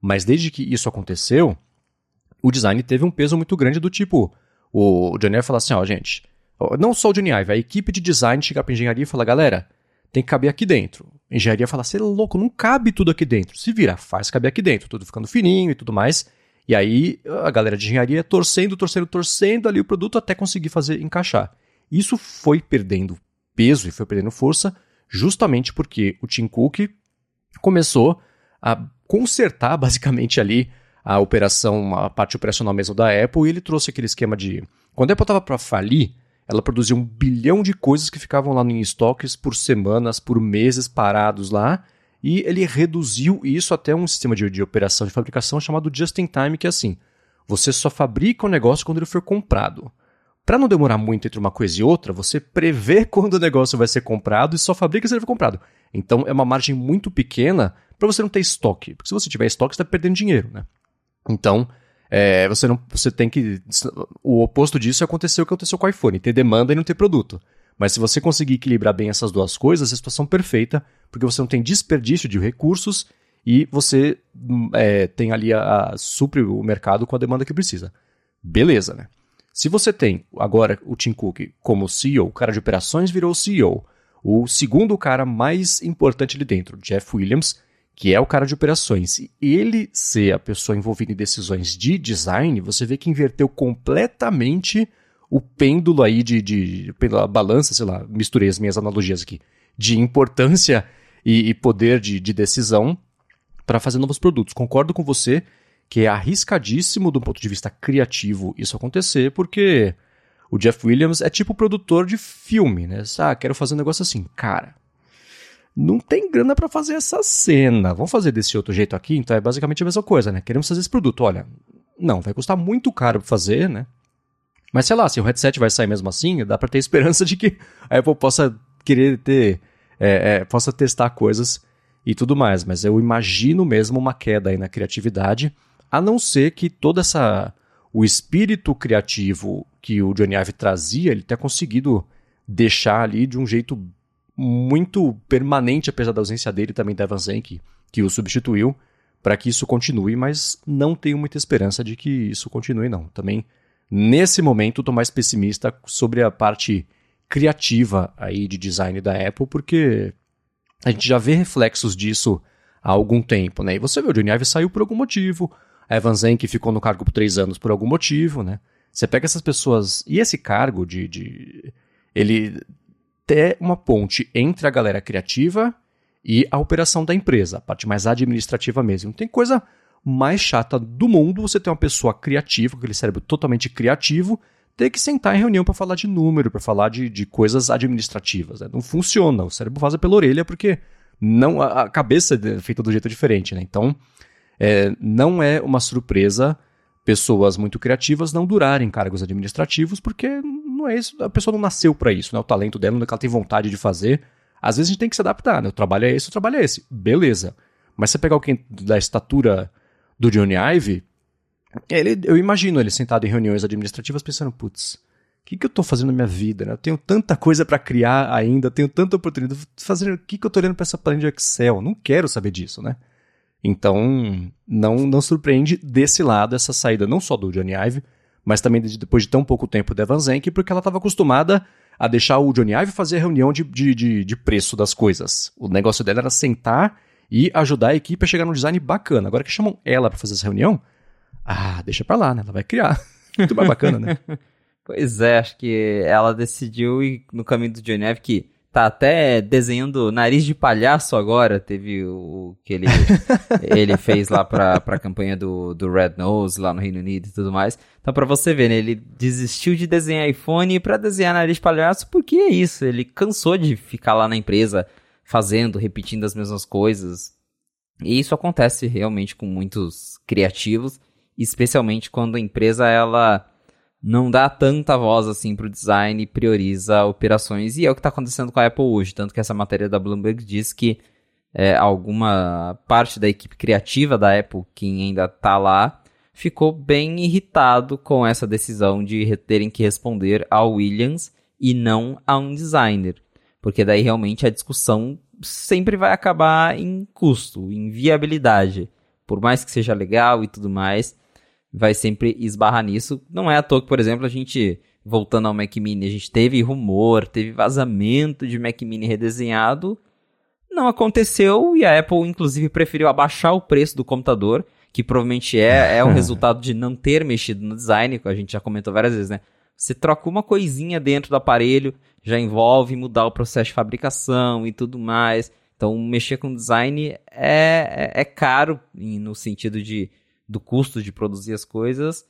Mas desde que isso aconteceu, o design teve um peso muito grande do tipo, o Johnny Ive fala assim, ó, gente, não só o Johnny Ive, a equipe de design chega pra engenharia e fala, galera, tem que caber aqui dentro. A engenharia fala, você é louco, não cabe tudo aqui dentro. Se vira, faz caber aqui dentro, tudo ficando fininho e tudo mais. E aí a galera de engenharia torcendo, torcendo, torcendo ali o produto até conseguir fazer encaixar. Isso foi perdendo peso e foi perdendo força justamente porque o Tim Cook começou a consertar basicamente ali a operação, a parte operacional mesmo da Apple, e ele trouxe aquele esquema de. Quando a Apple estava para falir, ela produzia um bilhão de coisas que ficavam lá em estoques por semanas, por meses parados lá, e ele reduziu isso até um sistema de, de operação de fabricação chamado Just in Time, que é assim: você só fabrica o negócio quando ele for comprado. Para não demorar muito entre uma coisa e outra, você prevê quando o negócio vai ser comprado e só fabrica se ele for comprado. Então é uma margem muito pequena para você não ter estoque. Porque se você tiver estoque, você está perdendo dinheiro, né? Então, é, você não você tem que. O oposto disso aconteceu o que aconteceu com o iPhone, ter demanda e não ter produto. Mas se você conseguir equilibrar bem essas duas coisas, a situação perfeita, porque você não tem desperdício de recursos e você é, tem ali a, a supre o mercado com a demanda que precisa. Beleza, né? Se você tem agora o Tim Cook como CEO, o cara de operações virou CEO, o segundo cara mais importante ali dentro, Jeff Williams, que é o cara de operações, e ele ser a pessoa envolvida em decisões de design, você vê que inverteu completamente o pêndulo aí de, de pela balança, sei lá, misturei as minhas analogias aqui, de importância e, e poder de, de decisão para fazer novos produtos. Concordo com você que é arriscadíssimo do ponto de vista criativo isso acontecer, porque o Jeff Williams é tipo produtor de filme, né? Ah, quero fazer um negócio assim. Cara, não tem grana para fazer essa cena. Vamos fazer desse outro jeito aqui? Então é basicamente a mesma coisa, né? Queremos fazer esse produto. Olha, não, vai custar muito caro fazer, né? Mas sei lá, se o headset vai sair mesmo assim, dá para ter esperança de que a Apple possa querer ter, é, é, possa testar coisas e tudo mais. Mas eu imagino mesmo uma queda aí na criatividade a não ser que toda essa o espírito criativo que o Johnny Ive trazia, ele tenha conseguido deixar ali de um jeito muito permanente, apesar da ausência dele também da Evan Zenk, que o substituiu, para que isso continue, mas não tenho muita esperança de que isso continue não. Também Nesse momento, estou mais pessimista sobre a parte criativa aí de design da Apple, porque a gente já vê reflexos disso há algum tempo, né? E você vê, o Johnny Ive saiu por algum motivo, a Evan Zenk ficou no cargo por três anos por algum motivo, né? Você pega essas pessoas e esse cargo de, de ele ter uma ponte entre a galera criativa e a operação da empresa, a parte mais administrativa mesmo. Tem coisa mais chata do mundo você ter uma pessoa criativa, aquele cérebro totalmente criativo, ter que sentar em reunião para falar de número, para falar de, de coisas administrativas. Né? Não funciona, o cérebro vaza pela orelha porque não a, a cabeça é feita do jeito diferente. Né? Então, é, não é uma surpresa pessoas muito criativas não durarem cargos administrativos porque não é isso, a pessoa não nasceu para isso, né? o talento dela, não é que ela tem vontade de fazer. Às vezes a gente tem que se adaptar, né? o trabalho é esse, o trabalho é esse, beleza. Mas você pegar alguém da estatura do Johnny Ive, ele, eu imagino ele sentado em reuniões administrativas pensando, putz, o que, que eu estou fazendo na minha vida? Né? Eu tenho tanta coisa para criar ainda, tenho tanta oportunidade de fazer. O que, que eu estou olhando para essa planilha de Excel? Não quero saber disso, né? Então, não, não surpreende desse lado essa saída não só do Johnny Ive, mas também de, depois de tão pouco tempo da Evan Zenk, porque ela estava acostumada a deixar o Johnny Ive fazer a reunião de, de, de, de preço das coisas. O negócio dela era sentar e ajudar a equipe a chegar num design bacana. Agora que chamam ela para fazer essa reunião, ah, deixa pra lá, né? Ela vai criar. Muito mais bacana, né? pois é, acho que ela decidiu ir no caminho do Johnny Ive que tá até desenhando nariz de palhaço agora. Teve o que ele, ele fez lá pra, pra campanha do, do Red Nose lá no Reino Unido e tudo mais. Então, pra você ver, né? Ele desistiu de desenhar iPhone pra desenhar nariz de palhaço, porque é isso. Ele cansou de ficar lá na empresa fazendo, repetindo as mesmas coisas. E isso acontece realmente com muitos criativos, especialmente quando a empresa ela não dá tanta voz assim para o design e prioriza operações. E é o que está acontecendo com a Apple hoje. Tanto que essa matéria da Bloomberg diz que é, alguma parte da equipe criativa da Apple, quem ainda está lá, ficou bem irritado com essa decisão de terem que responder ao Williams e não a um designer. Porque daí realmente a discussão sempre vai acabar em custo, em viabilidade. Por mais que seja legal e tudo mais, vai sempre esbarrar nisso. Não é à toa que, por exemplo, a gente, voltando ao Mac Mini, a gente teve rumor, teve vazamento de Mac Mini redesenhado. Não aconteceu e a Apple, inclusive, preferiu abaixar o preço do computador, que provavelmente é, é o resultado de não ter mexido no design, que a gente já comentou várias vezes, né? Você troca uma coisinha dentro do aparelho, já envolve mudar o processo de fabricação e tudo mais. Então, mexer com design é, é, é caro no sentido de, do custo de produzir as coisas.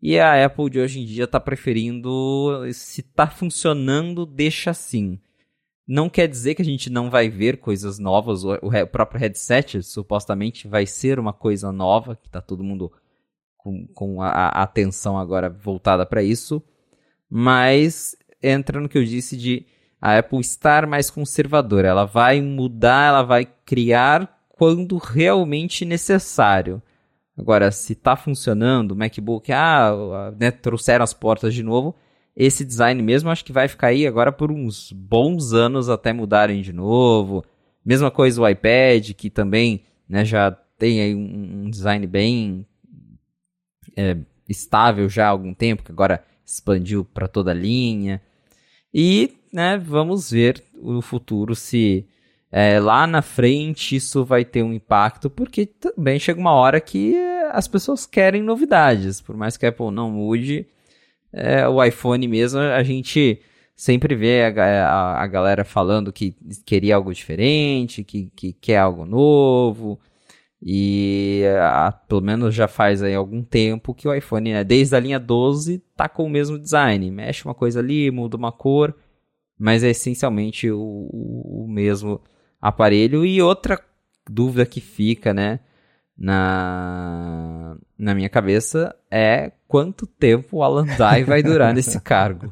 E a Apple de hoje em dia está preferindo, se está funcionando, deixa assim. Não quer dizer que a gente não vai ver coisas novas. O, próprio headset supostamente vai ser uma coisa nova, que está todo mundo com, com a, a atenção agora voltada para isso mas entra no que eu disse de a Apple estar mais conservadora. Ela vai mudar, ela vai criar quando realmente necessário. Agora, se está funcionando, o MacBook, ah, né, trouxeram as portas de novo, esse design mesmo acho que vai ficar aí agora por uns bons anos até mudarem de novo. Mesma coisa o iPad, que também né, já tem aí um, design bem é, estável já há algum tempo, que agora expandiu para toda a linha. E né, vamos ver no futuro se é, lá na frente isso vai ter um impacto, porque também chega uma hora que as pessoas querem novidades. Por mais que a Apple não mude, é, o iPhone mesmo, a gente sempre vê a, a, a galera falando que queria algo diferente, que, que quer algo novo. E a, pelo menos já faz aí algum tempo que o iPhone, né, desde a linha 12, tá com o mesmo design. Mexe uma coisa ali, muda uma cor, mas é essencialmente o, o mesmo aparelho. E outra dúvida que fica, né, na, na minha cabeça é quanto tempo o Alan Dye vai durar nesse cargo.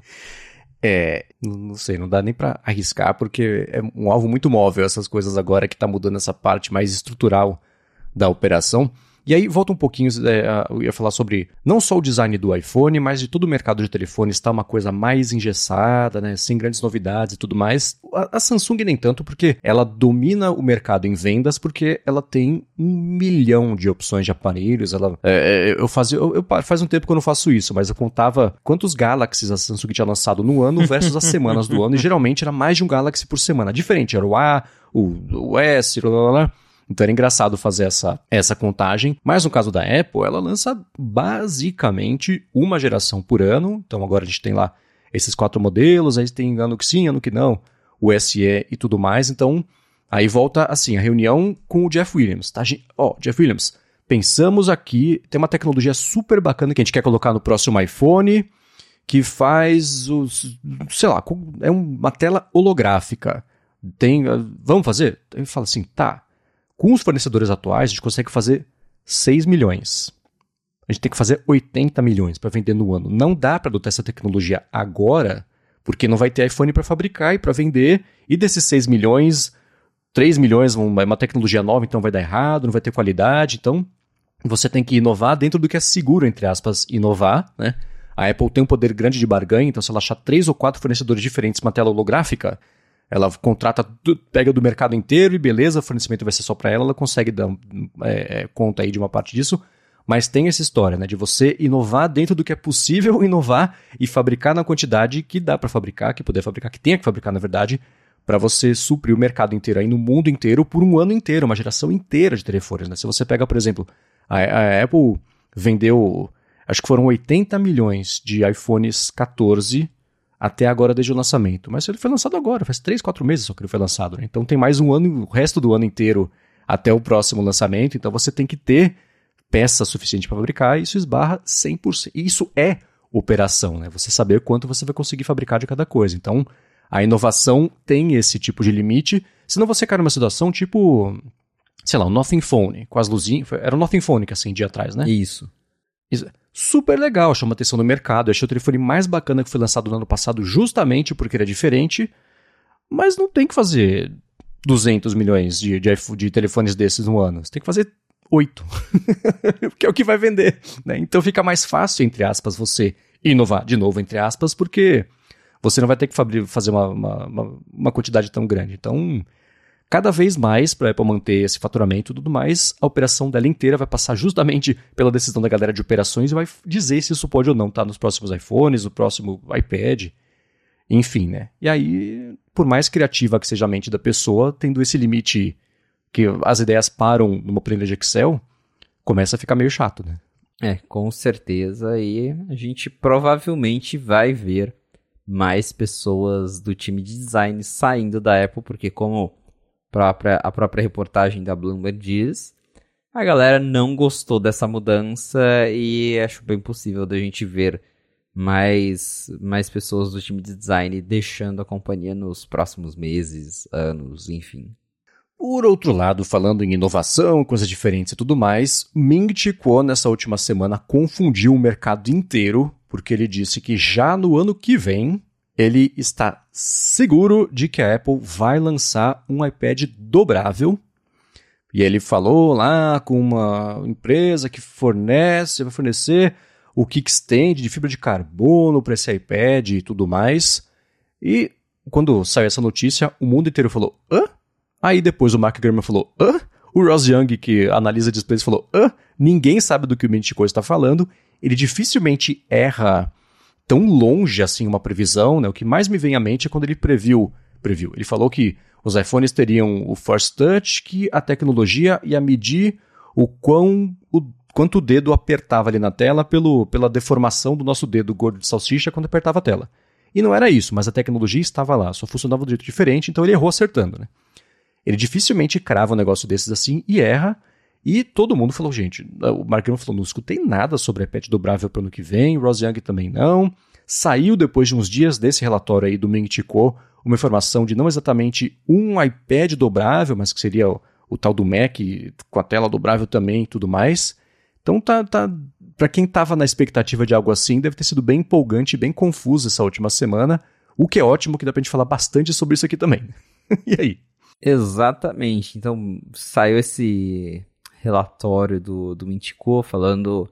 É, não sei, não dá nem para arriscar, porque é um alvo muito móvel essas coisas agora que tá mudando essa parte mais estrutural da operação. E aí volta um pouquinho, é, eu ia falar sobre não só o design do iPhone, mas de todo o mercado de telefones está uma coisa mais engessada, né, sem grandes novidades e tudo mais. A, a, Samsung nem tanto, porque ela domina o mercado em vendas, porque ela tem um milhão de opções de aparelhos. Ela, é, é eu fazia, eu, eu, faz um tempo que eu não faço isso, mas eu contava quantos Galaxies a Samsung tinha lançado no ano versus as semanas do ano, e geralmente era mais de um Galaxy por semana. Diferente, era o A, o, o S, blá, blá, blá. Então era engraçado fazer essa, essa contagem. Mas no caso da Apple, ela lança basicamente uma geração por ano. Então agora a gente tem lá esses quatro modelos, aí tem ano que sim, ano que não, o SE e tudo mais. Então aí volta assim a reunião com o Jeff Williams. Tá? Ó, oh, Jeff Williams, pensamos aqui, tem uma tecnologia super bacana que a gente quer colocar no próximo iPhone que faz os, sei lá, é uma tela holográfica. Tem, vamos fazer? Ele fala assim, tá. Com os fornecedores atuais, a gente consegue fazer 6 milhões. A gente tem que fazer 80 milhões para vender no ano. Não dá para adotar essa tecnologia agora, porque não vai ter iPhone para fabricar e para vender. E desses 6 milhões, 3 milhões é uma tecnologia nova, então vai dar errado, não vai ter qualidade. Então, você tem que inovar dentro do que é seguro, entre aspas, inovar, né? A Apple tem um poder grande de barganha, então se ela achar três ou quatro fornecedores diferentes uma tela holográfica, ela contrata, pega do mercado inteiro e beleza, o fornecimento vai ser só para ela, ela consegue dar é, é, conta aí de uma parte disso. Mas tem essa história, né, de você inovar dentro do que é possível inovar e fabricar na quantidade que dá para fabricar, que poder fabricar, que tenha que fabricar na verdade, para você suprir o mercado inteiro aí no mundo inteiro por um ano inteiro, uma geração inteira de telefones. Né? Se você pega, por exemplo, a, a Apple vendeu, acho que foram 80 milhões de iPhones 14 até agora desde o lançamento. Mas ele foi lançado agora, faz 3, 4 meses só que ele foi lançado. Né? Então tem mais um ano, o resto do ano inteiro até o próximo lançamento. Então você tem que ter peça suficiente para fabricar e isso esbarra 100%. E isso é operação, né? Você saber quanto você vai conseguir fabricar de cada coisa. Então a inovação tem esse tipo de limite, senão você cai numa situação tipo, sei lá, o Nothing Phone, com as luzinhas. Era o Nothing Phone que assim, dia atrás, né? Isso. Isso super legal, chama atenção no mercado. Achei o telefone mais bacana que foi lançado no ano passado justamente porque ele é diferente, mas não tem que fazer 200 milhões de, de, de telefones desses no ano. Você tem que fazer 8, que é o que vai vender. Né? Então fica mais fácil, entre aspas, você inovar de novo, entre aspas, porque você não vai ter que fazer uma, uma, uma quantidade tão grande. Então, cada vez mais, para a Apple manter esse faturamento e tudo mais, a operação dela inteira vai passar justamente pela decisão da galera de operações e vai dizer se isso pode ou não estar tá nos próximos iPhones, no próximo iPad, enfim, né? E aí, por mais criativa que seja a mente da pessoa, tendo esse limite que as ideias param numa planilha de Excel, começa a ficar meio chato, né? É, com certeza, e a gente provavelmente vai ver mais pessoas do time de design saindo da Apple, porque como própria, a própria reportagem da Bloomberg diz, a galera não gostou dessa mudança e acho bem possível da gente ver mais, mais pessoas do time de design deixando a companhia nos próximos meses, anos, enfim. Por outro lado, falando em inovação, coisas diferentes e tudo mais, Ming Chi Kuo nessa última semana confundiu o mercado inteiro, porque ele disse que já no ano que vem ele está seguro de que a Apple vai lançar um iPad dobrável. E ele falou lá com uma empresa que fornece, vai fornecer o kickstand de fibra de carbono para esse iPad e tudo mais. E quando saiu essa notícia, o mundo inteiro falou: hã? Aí depois o Mark Gurman falou: hã? O Ross Young, que analisa displays, falou: hã? Ninguém sabe do que o Mintico está falando. Ele dificilmente erra tão longe assim uma previsão, né? O que mais me vem à mente é quando ele previu, previu. Ele falou que os iPhones teriam o Force Touch, que a tecnologia ia medir o quão o quanto o dedo apertava ali na tela pelo, pela deformação do nosso dedo gordo de salsicha quando apertava a tela. E não era isso, mas a tecnologia estava lá, só funcionava de um jeito diferente, então ele errou acertando, né? Ele dificilmente crava um negócio desses assim e erra, e todo mundo falou, gente, o Mark falou, não escutei nada sobre iPad dobrável para o ano que vem, Rose Young também não. Saiu depois de uns dias desse relatório aí do Ming Chi Kuo, uma informação de não exatamente um iPad dobrável, mas que seria o, o tal do Mac com a tela dobrável também e tudo mais. Então tá, tá para quem estava na expectativa de algo assim, deve ter sido bem empolgante, bem confuso essa última semana, o que é ótimo que dá pra gente falar bastante sobre isso aqui também. e aí? Exatamente. Então saiu esse relatório do, do Mintico falando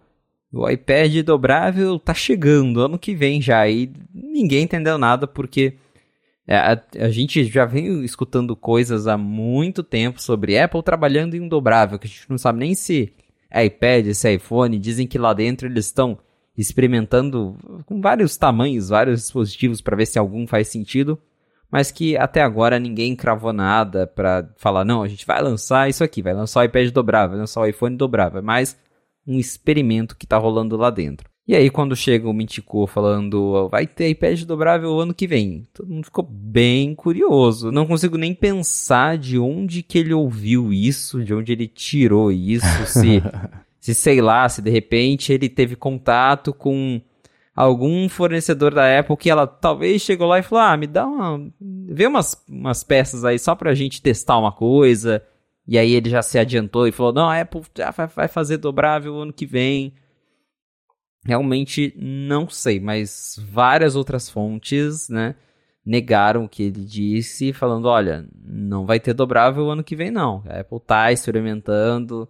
o iPad dobrável tá chegando ano que vem já. E ninguém entendeu nada porque é, a, a, gente já vem escutando coisas há muito tempo sobre Apple trabalhando em um dobrável, que a gente não sabe nem se é iPad, se é iPhone, dizem que lá dentro eles estão experimentando com vários tamanhos, vários dispositivos para ver se algum faz sentido, mas que até agora ninguém cravou nada para falar, não, a gente vai lançar isso aqui, vai lançar o iPad dobrável, vai lançar o iPhone dobrável, é mais um experimento que está rolando lá dentro. E aí, quando chega o Mintico falando, vai ter iPad dobrável ano que vem, todo mundo ficou bem curioso. Não consigo nem pensar de onde que ele ouviu isso, de onde ele tirou isso, se, se sei lá, se de repente ele teve contato com algum fornecedor da Apple que ela talvez chegou lá e falou: Ah, me dá uma. Vê umas, umas peças aí só pra gente testar uma coisa. E aí ele já se adiantou e falou: Não, a Apple já vai fazer dobrável ano que vem. Realmente não sei, mas várias outras fontes, né, negaram o que ele disse, falando: olha, não vai ter dobrável ano que vem, não. A Apple tá experimentando,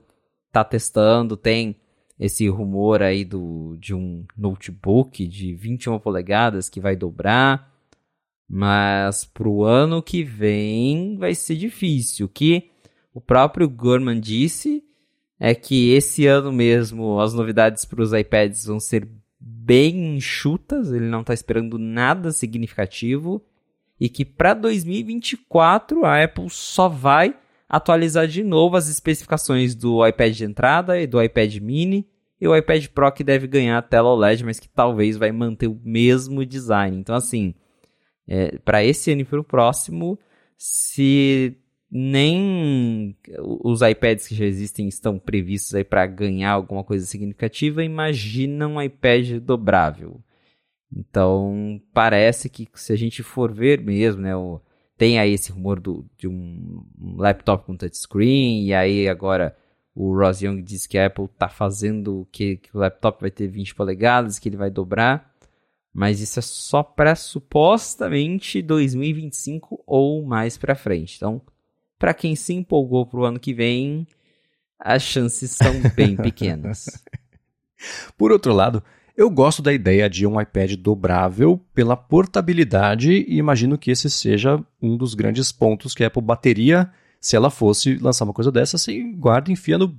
tá testando, tem esse rumor aí do, de um notebook de 21 polegadas que vai dobrar, mas pro ano que vem vai ser difícil. O que o próprio Gorman disse é que esse ano mesmo as novidades para os iPads vão ser bem enxutas, ele não está esperando nada significativo e que para 2024 a Apple só vai atualizar de novo as especificações do iPad de entrada e do iPad mini e o iPad Pro que deve ganhar a tela OLED, mas que talvez vai manter o mesmo design. Então assim, é, para esse ano e para o próximo, se nem os iPads que já existem estão previstos aí para ganhar alguma coisa significativa, imagina um iPad dobrável. Então, parece que se a gente for ver mesmo, né, o, tem aí esse rumor do, de um, laptop com touchscreen, e aí agora o Ross Young disse que a Apple está fazendo que, que o laptop vai ter 20 polegadas, que ele vai dobrar, mas isso é só para supostamente 2025 ou mais para frente. Então, para quem se empolgou para o ano que vem, as chances são bem pequenas. Por outro lado, eu gosto da ideia de um iPad dobrável pela portabilidade e imagino que esse seja um dos grandes pontos que a Apple bateria se ela fosse lançar uma coisa dessa, assim, guarda e enfia no,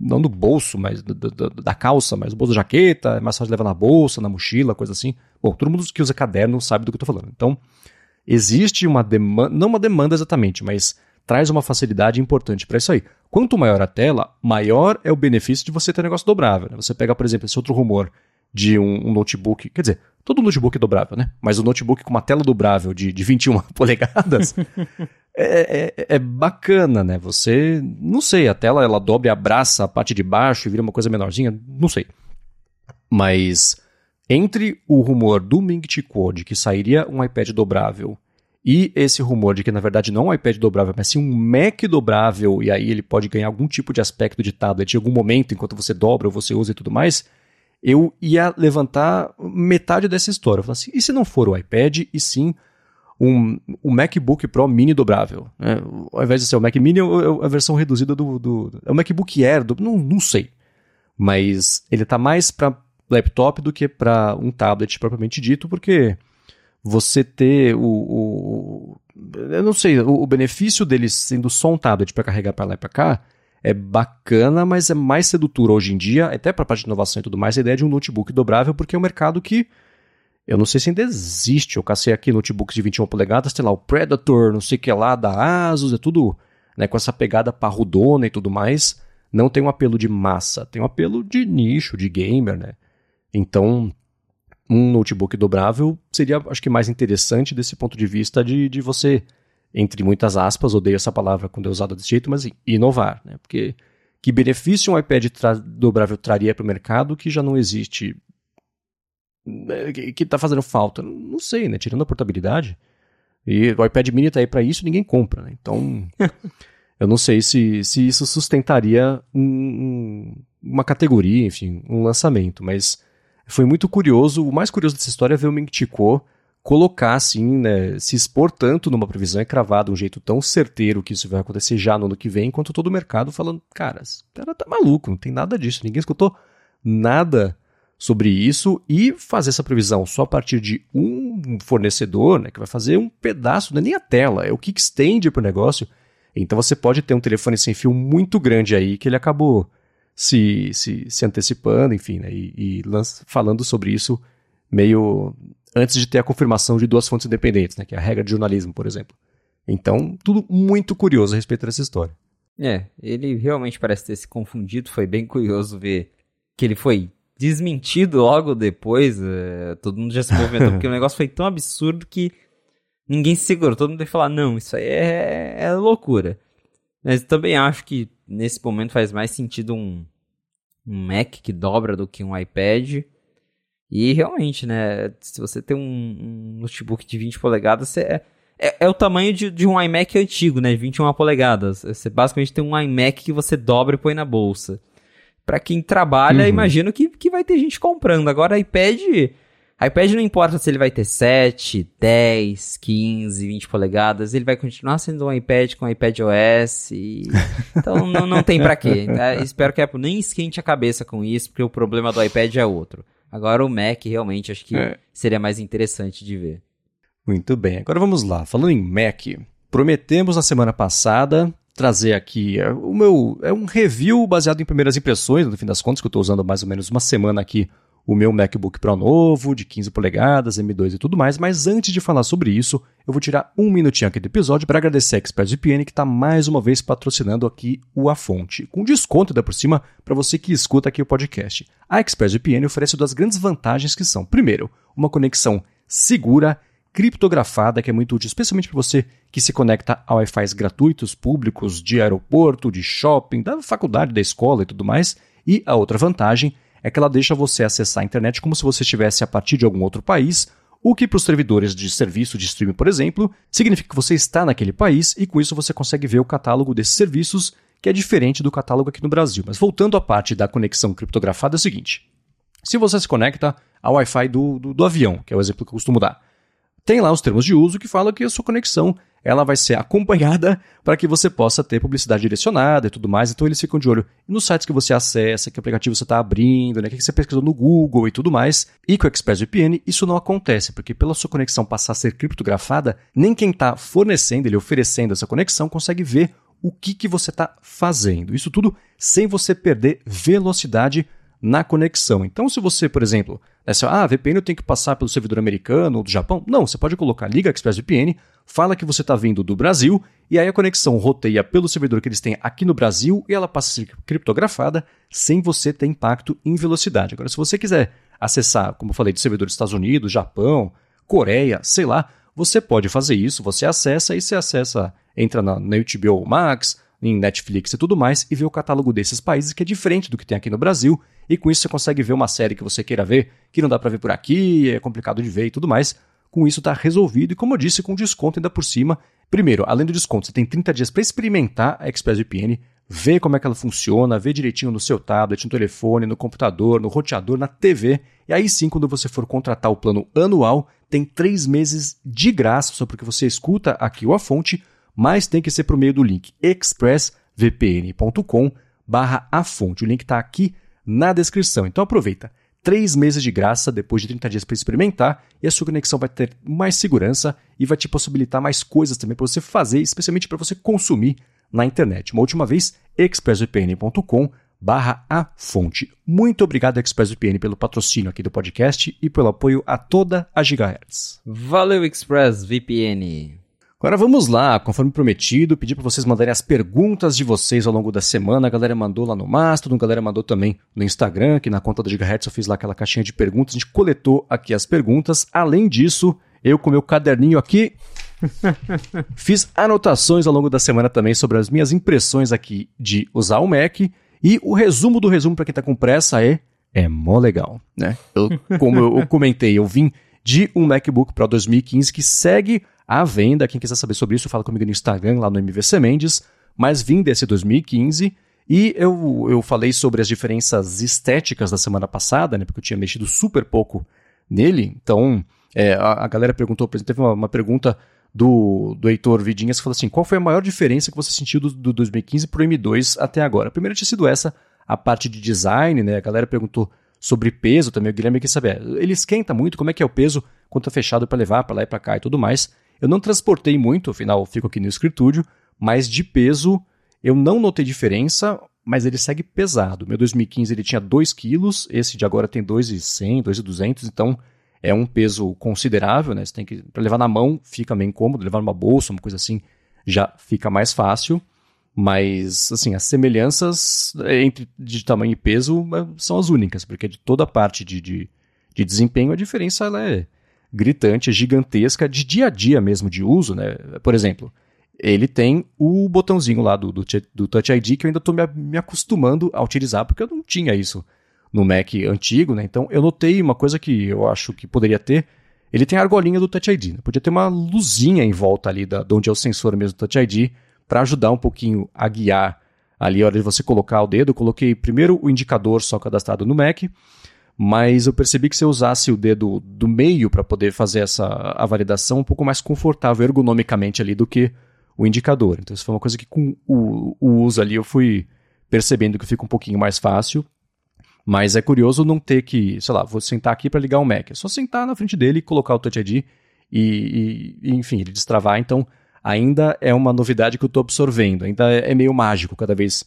não no bolso, mas do, do, da calça, mas no bolso da jaqueta, é mais fácil levar na bolsa, na mochila, coisa assim. Bom, todo mundo que usa caderno sabe do que eu estou falando. Então, existe uma demanda, não uma demanda exatamente, mas traz uma facilidade importante para isso aí. Quanto maior a tela, maior é o benefício de você ter um negócio dobrável. Né? Você pega, por exemplo, esse outro rumor de um, um, notebook, quer dizer, todo notebook é dobrável, né? Mas o notebook com uma tela dobrável de, de 21 polegadas é, é, é, bacana, né? Você, não sei, a tela ela dobra e abraça a parte de baixo e vira uma coisa menorzinha, não sei. Mas entre o rumor do Ming Chi Quad que sairia um iPad dobrável e esse rumor de que, na verdade, não é um iPad dobrável, mas sim um Mac dobrável, e aí ele pode ganhar algum tipo de aspecto de tablet em algum momento, enquanto você dobra ou você usa e tudo mais, eu ia levantar metade dessa história. Eu assim, e se não for o iPad, e sim um, um MacBook Pro mini dobrável? Né? Ao invés de ser o Mac Mini, é a versão reduzida do... do é o MacBook Air, do, não, não sei. Mas ele está mais para laptop do que para um tablet propriamente dito, porque você ter o, o eu não sei, o, o, benefício dele sendo só um tablet para carregar para lá e para cá é bacana, mas é mais sedutor hoje em dia, até para a parte de inovação e tudo mais, a ideia de um notebook dobrável, porque é um mercado que eu não sei se ainda existe. Eu cacei aqui notebooks de 21 polegadas, tem lá o Predator, não sei o que lá, da Asus, é tudo né, com essa pegada parrudona e tudo mais. Não tem um apelo de massa, tem um apelo de nicho, de gamer, né? Então, um notebook dobrável seria, acho que, mais interessante desse ponto de vista de, de você, entre muitas aspas, odeio essa palavra quando é usada desse jeito, mas inovar, né? Porque que benefício um iPad tra dobrável traria para o mercado que já não existe, né, que está fazendo falta? Não sei, né? Tirando a portabilidade. E o iPad mini está aí para isso ninguém compra, né? Então, eu não sei se, se isso sustentaria um, um, uma categoria, enfim, um lançamento, mas foi muito curioso. O mais curioso dessa história é ver o Ming colocar assim, né, se expor tanto numa previsão e cravar de um jeito tão certeiro que isso vai acontecer já no ano que vem, enquanto todo o mercado falando, cara, esse cara tá maluco, não tem nada disso, ninguém escutou nada sobre isso e fazer essa previsão só a partir de um fornecedor, né, que vai fazer um pedaço, não é nem a tela, é o kickstand para o negócio. Então você pode ter um telefone sem fio muito grande aí que ele acabou se, se, se antecipando, enfim, né, e, e falando sobre isso meio antes de ter a confirmação de duas fontes independentes, né, que é a regra de jornalismo, por exemplo. Então, tudo muito curioso a respeito dessa história. É, ele realmente parece ter se confundido, foi bem curioso ver que ele foi desmentido logo depois, é, todo mundo já se movimentou, porque o negócio foi tão absurdo que ninguém se segurou, todo mundo tem que falar, não, isso aí é, é loucura. Mas também acho que nesse momento faz mais sentido um, um Mac que dobra do que um iPad, e realmente, né, se você tem um, um notebook de 20 polegadas, você é, é, é, o tamanho de, de, um iMac antigo, né, 21 polegadas. Você basicamente tem um iMac que você dobra e põe na bolsa. Para quem trabalha, uhum. imagino que, que vai ter gente comprando. Agora, iPad, iPad não importa se ele vai ter 7, 10, 15, 20 polegadas, ele vai continuar sendo um iPad com iPad OS. E... Então não, não tem para quê. Né? Espero que a Apple nem esquente a cabeça com isso, porque o problema do iPad é outro. Agora o Mac realmente acho que é. seria mais interessante de ver. Muito bem, agora vamos lá. Falando em Mac, prometemos na semana passada trazer aqui é, o meu é um review baseado em primeiras impressões, no fim das contas, que eu estou usando mais ou menos uma semana aqui o meu MacBook Pro novo, de 15 polegadas, M2 e tudo mais, mas antes de falar sobre isso, eu vou tirar um minutinho aqui do episódio para agradecer a ExpressVPN que está mais uma vez patrocinando aqui o A Fonte, com desconto ainda por cima para você que escuta aqui o podcast. A ExpressVPN oferece duas grandes vantagens que são, primeiro, uma conexão segura, criptografada, que é muito útil, especialmente para você que se conecta a Wi-Fi gratuitos, públicos, de aeroporto, de shopping, da faculdade, da escola e tudo mais. E a outra vantagem é que ela deixa você acessar a internet como se você estivesse a partir de algum outro país, o que para os servidores de serviço de streaming, por exemplo, significa que você está naquele país e com isso você consegue ver o catálogo desses serviços, que é diferente do catálogo aqui no Brasil. Mas voltando à parte da conexão criptografada, é o seguinte: se você se conecta ao Wi-Fi do, do, do avião, que é o exemplo que eu costumo dar, tem lá os termos de uso que falam que a sua conexão ela vai ser acompanhada para que você possa ter publicidade direcionada e tudo mais. Então eles ficam de olho nos sites que você acessa, que aplicativo você está abrindo, né, o que você pesquisou no Google e tudo mais. E com o ExpressVPN isso não acontece, porque pela sua conexão passar a ser criptografada, nem quem está fornecendo, ele oferecendo essa conexão, consegue ver o que, que você está fazendo. Isso tudo sem você perder velocidade na conexão. Então, se você, por exemplo, essa, ah, VPN eu tenho que passar pelo servidor americano ou do Japão, não, você pode colocar liga ExpressVPN, fala que você está vindo do Brasil e aí a conexão roteia pelo servidor que eles têm aqui no Brasil e ela passa a ser criptografada sem você ter impacto em velocidade. Agora, se você quiser acessar, como eu falei, do servidor dos Estados Unidos, Japão, Coreia, sei lá, você pode fazer isso, você acessa e você acessa, entra na, na HBO Max, em Netflix e tudo mais, e vê o catálogo desses países que é diferente do que tem aqui no Brasil, e com isso você consegue ver uma série que você queira ver, que não dá para ver por aqui, é complicado de ver e tudo mais. Com isso está resolvido e, como eu disse, com desconto ainda por cima. Primeiro, além do desconto, você tem 30 dias para experimentar a ExpressVPN, ver como é que ela funciona, ver direitinho no seu tablet, no telefone, no computador, no roteador, na TV. E aí sim, quando você for contratar o plano anual, tem três meses de graça, só porque você escuta aqui o A Fonte, mas tem que ser por meio do link expressvpn.com barra a fonte. O link está aqui na descrição. Então aproveita. Três meses de graça depois de 30 dias para experimentar e a sua conexão vai ter mais segurança e vai te possibilitar mais coisas também para você fazer, especialmente para você consumir na internet. Uma última vez, expressvpn.com barra a fonte. Muito obrigado, ExpressVPN, pelo patrocínio aqui do podcast e pelo apoio a toda a Gigahertz. Valeu, ExpressVPN! Agora vamos lá, conforme prometido, pedi para vocês mandarem as perguntas de vocês ao longo da semana. A galera mandou lá no Mastodon, a galera mandou também no Instagram, que na conta da Gigahertz eu fiz lá aquela caixinha de perguntas, a gente coletou aqui as perguntas. Além disso, eu com meu caderninho aqui fiz anotações ao longo da semana também sobre as minhas impressões aqui de usar o Mac. E o resumo do resumo para quem está com pressa é é mó legal, né? Eu, como eu comentei, eu vim de um MacBook Pro 2015 que segue à venda. Quem quiser saber sobre isso, fala comigo no Instagram, lá no MVC Mendes. Mas vim desse 2015 e eu, eu falei sobre as diferenças estéticas da semana passada, né? Porque eu tinha mexido super pouco nele. Então, É, a, a, galera perguntou, por exemplo, teve uma, uma pergunta do, do Heitor Vidinhas que falou assim: qual foi a maior diferença que você sentiu do, do 2015 pro M2 até agora? A primeira tinha sido essa, a parte de design, né? A galera perguntou sobre peso também, o Guilherme quer saber. Ele esquenta muito, como é que é o peso quando tá fechado para levar para lá e para cá e tudo mais. Eu não transportei muito, afinal fico aqui no escritório, mas de peso eu não notei diferença, mas ele segue pesado. Meu 2015 ele tinha 2 quilos, esse de agora tem 2,100, 2,200, então é um peso considerável, né? Você tem que para levar na mão fica meio incômodo, levar numa bolsa, uma coisa assim, já fica mais fácil. Mas, assim, as semelhanças entre de tamanho e peso é, são as únicas, porque de toda a parte de, de, de desempenho a diferença ela é gritante, gigantesca, de dia a dia mesmo de uso, né? Por exemplo, ele tem o botãozinho lá do, do, do Touch ID que eu ainda estou me, me acostumando a utilizar, porque eu não tinha isso no Mac antigo, né? Então eu notei uma coisa que eu acho que poderia ter. Ele tem a argolinha do Touch ID, né? Podia ter uma luzinha em volta ali da, de onde é o sensor mesmo do Touch ID para ajudar um pouquinho a guiar ali a hora de você colocar o dedo. Eu coloquei primeiro o indicador só cadastrado no Mac, mas eu percebi que se eu usasse o dedo do meio para poder fazer essa a validação um pouco mais confortável ergonomicamente ali do que o indicador. Então isso foi uma coisa que com o, o uso ali eu fui percebendo que fica um pouquinho mais fácil. Mas é curioso não ter que, sei lá, vou sentar aqui para ligar o Mac. É só sentar na frente dele, colocar o Touch ID e, e enfim, ele destravar. Então, ainda é uma novidade que eu estou absorvendo. Ainda é, é meio mágico cada vez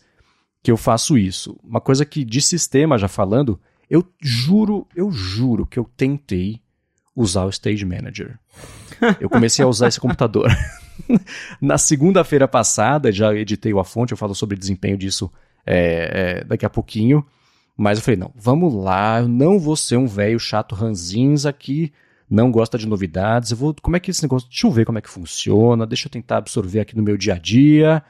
que eu faço isso. Uma coisa que de sistema já falando, eu juro, eu juro que eu tentei usar o Stage Manager. Eu comecei a usar esse computador. Na segunda-feira passada, já editei A Fonte, eu falo sobre desempenho disso é, é, daqui a pouquinho. Mas eu falei, não, vamos lá, eu não vou ser um velho chato ranzinza que não gosta de novidades. Eu vou, como é que esse negócio, deixa eu ver como é que funciona, deixa eu tentar absorver aqui no meu dia a dia.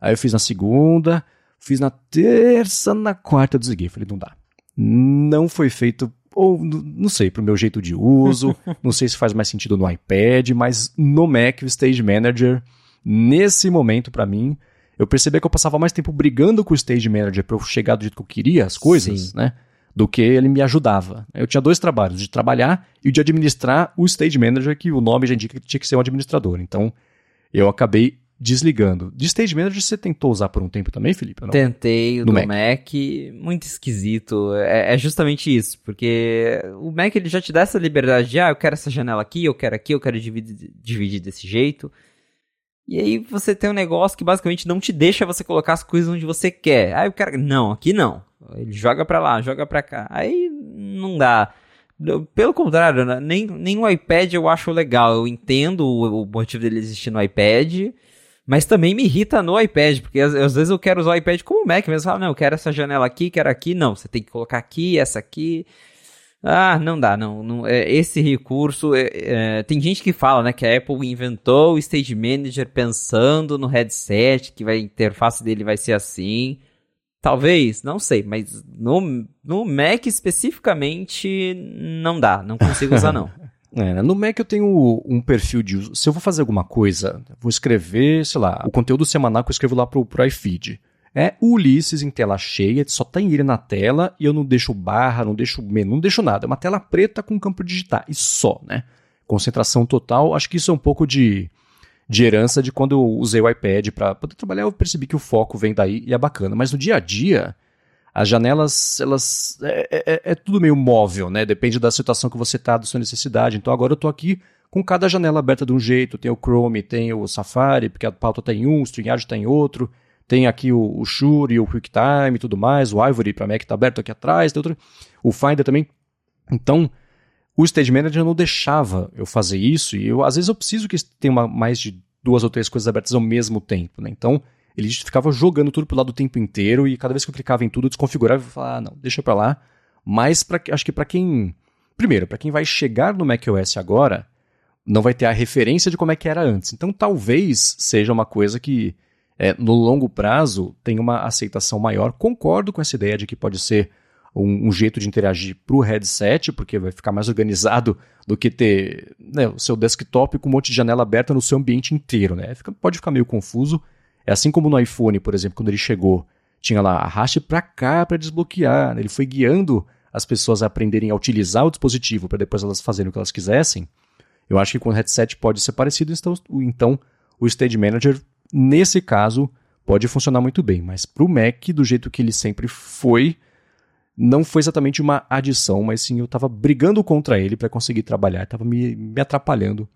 Aí eu fiz na segunda, fiz na terça, na quarta eu desliguei. Falei, não dá. Não foi feito, ou não sei, para o meu jeito de uso, não sei se faz mais sentido no iPad, mas no Mac, o Stage Manager, nesse momento para mim, eu percebi que eu passava mais tempo brigando com o stage manager para eu chegar do jeito que eu queria as coisas, Sim. né? Do que ele me ajudava. Eu tinha dois trabalhos, de trabalhar e de administrar o stage manager, que o nome já indica que tinha que ser um administrador. Então, eu acabei desligando. De stage manager você tentou usar por um tempo também, Felipe? Não? Tentei, no Mac. Mac. muito esquisito. É, é, justamente isso, porque o Mac ele já te dá essa liberdade de, ah, eu quero essa janela aqui, eu quero aqui, eu quero dividir, dividir desse jeito. E aí você tem um negócio que basicamente não te deixa você colocar as coisas onde você quer. Aí o cara, não, aqui não. Ele joga pra lá, joga pra cá. Aí não dá. Pelo contrário, né, nem, nem o iPad eu acho legal. Eu entendo o, o motivo dele existir no iPad, mas também me irrita no iPad, porque às, às vezes eu quero usar o iPad como Mac mesmo. Falo, não, eu quero essa janela aqui, quero aqui. Não, você tem que colocar aqui, essa aqui. Ah, não dá, não. não é, esse recurso. É, é, tem gente que fala né, que a Apple inventou o Stage Manager pensando no headset, que vai, a interface dele vai ser assim. Talvez, não sei, mas no, no Mac especificamente não dá, não consigo usar não. É, no Mac eu tenho um perfil de uso. Se eu vou fazer alguma coisa, vou escrever, sei lá, o conteúdo semanal que eu escrevo lá pro, pro iFeed. É Ulisses em tela cheia, só tem ele na tela e eu não deixo barra, não deixo menu, não deixo nada. É uma tela preta com campo digitar e só, né? Concentração total. Acho que isso é um pouco de, de herança de quando eu usei o iPad para poder trabalhar. Eu percebi que o foco vem daí e é bacana. Mas no dia a dia, as janelas, elas. É, é, é, é tudo meio móvel, né? Depende da situação que você tá, da sua necessidade. Então agora eu tô aqui com cada janela aberta de um jeito. Tem o Chrome, tem o Safari, porque a pauta tem um, o StreamYard tem outro. Tem aqui o, o Shure, o QuickTime e tudo mais, o Ivory para Mac está aberto aqui atrás, tem outro, o Finder também. Então, o Stage Manager não deixava eu fazer isso e eu, às vezes eu preciso que tenha uma, mais de duas ou três coisas abertas ao mesmo tempo, né? Então, ele ficava jogando tudo pro lado o tempo inteiro e cada vez que eu clicava em tudo, eu desconfigurava e falava, ah, não, deixa para lá. Mas pra, acho que para quem... Primeiro, para quem vai chegar no macOS agora, não vai ter a referência de como é que era antes. Então, talvez seja uma coisa que é, no longo prazo tem uma aceitação maior. Concordo com essa ideia de que pode ser um, um jeito de interagir para o headset, porque vai ficar mais organizado do que ter né, o seu desktop com um monte de janela aberta no seu ambiente inteiro. Né? Fica, pode ficar meio confuso. É assim como no iPhone, por exemplo, quando ele chegou, tinha lá arraste para cá para desbloquear. Ele foi guiando as pessoas a aprenderem a utilizar o dispositivo para depois elas fazerem o que elas quisessem. Eu acho que com o headset pode ser parecido, então, então o Stage Manager, nesse caso, pode funcionar muito bem. Mas para o Mac, do jeito que ele sempre foi, não foi exatamente uma adição, mas sim eu estava brigando contra ele para conseguir trabalhar, estava me, me atrapalhando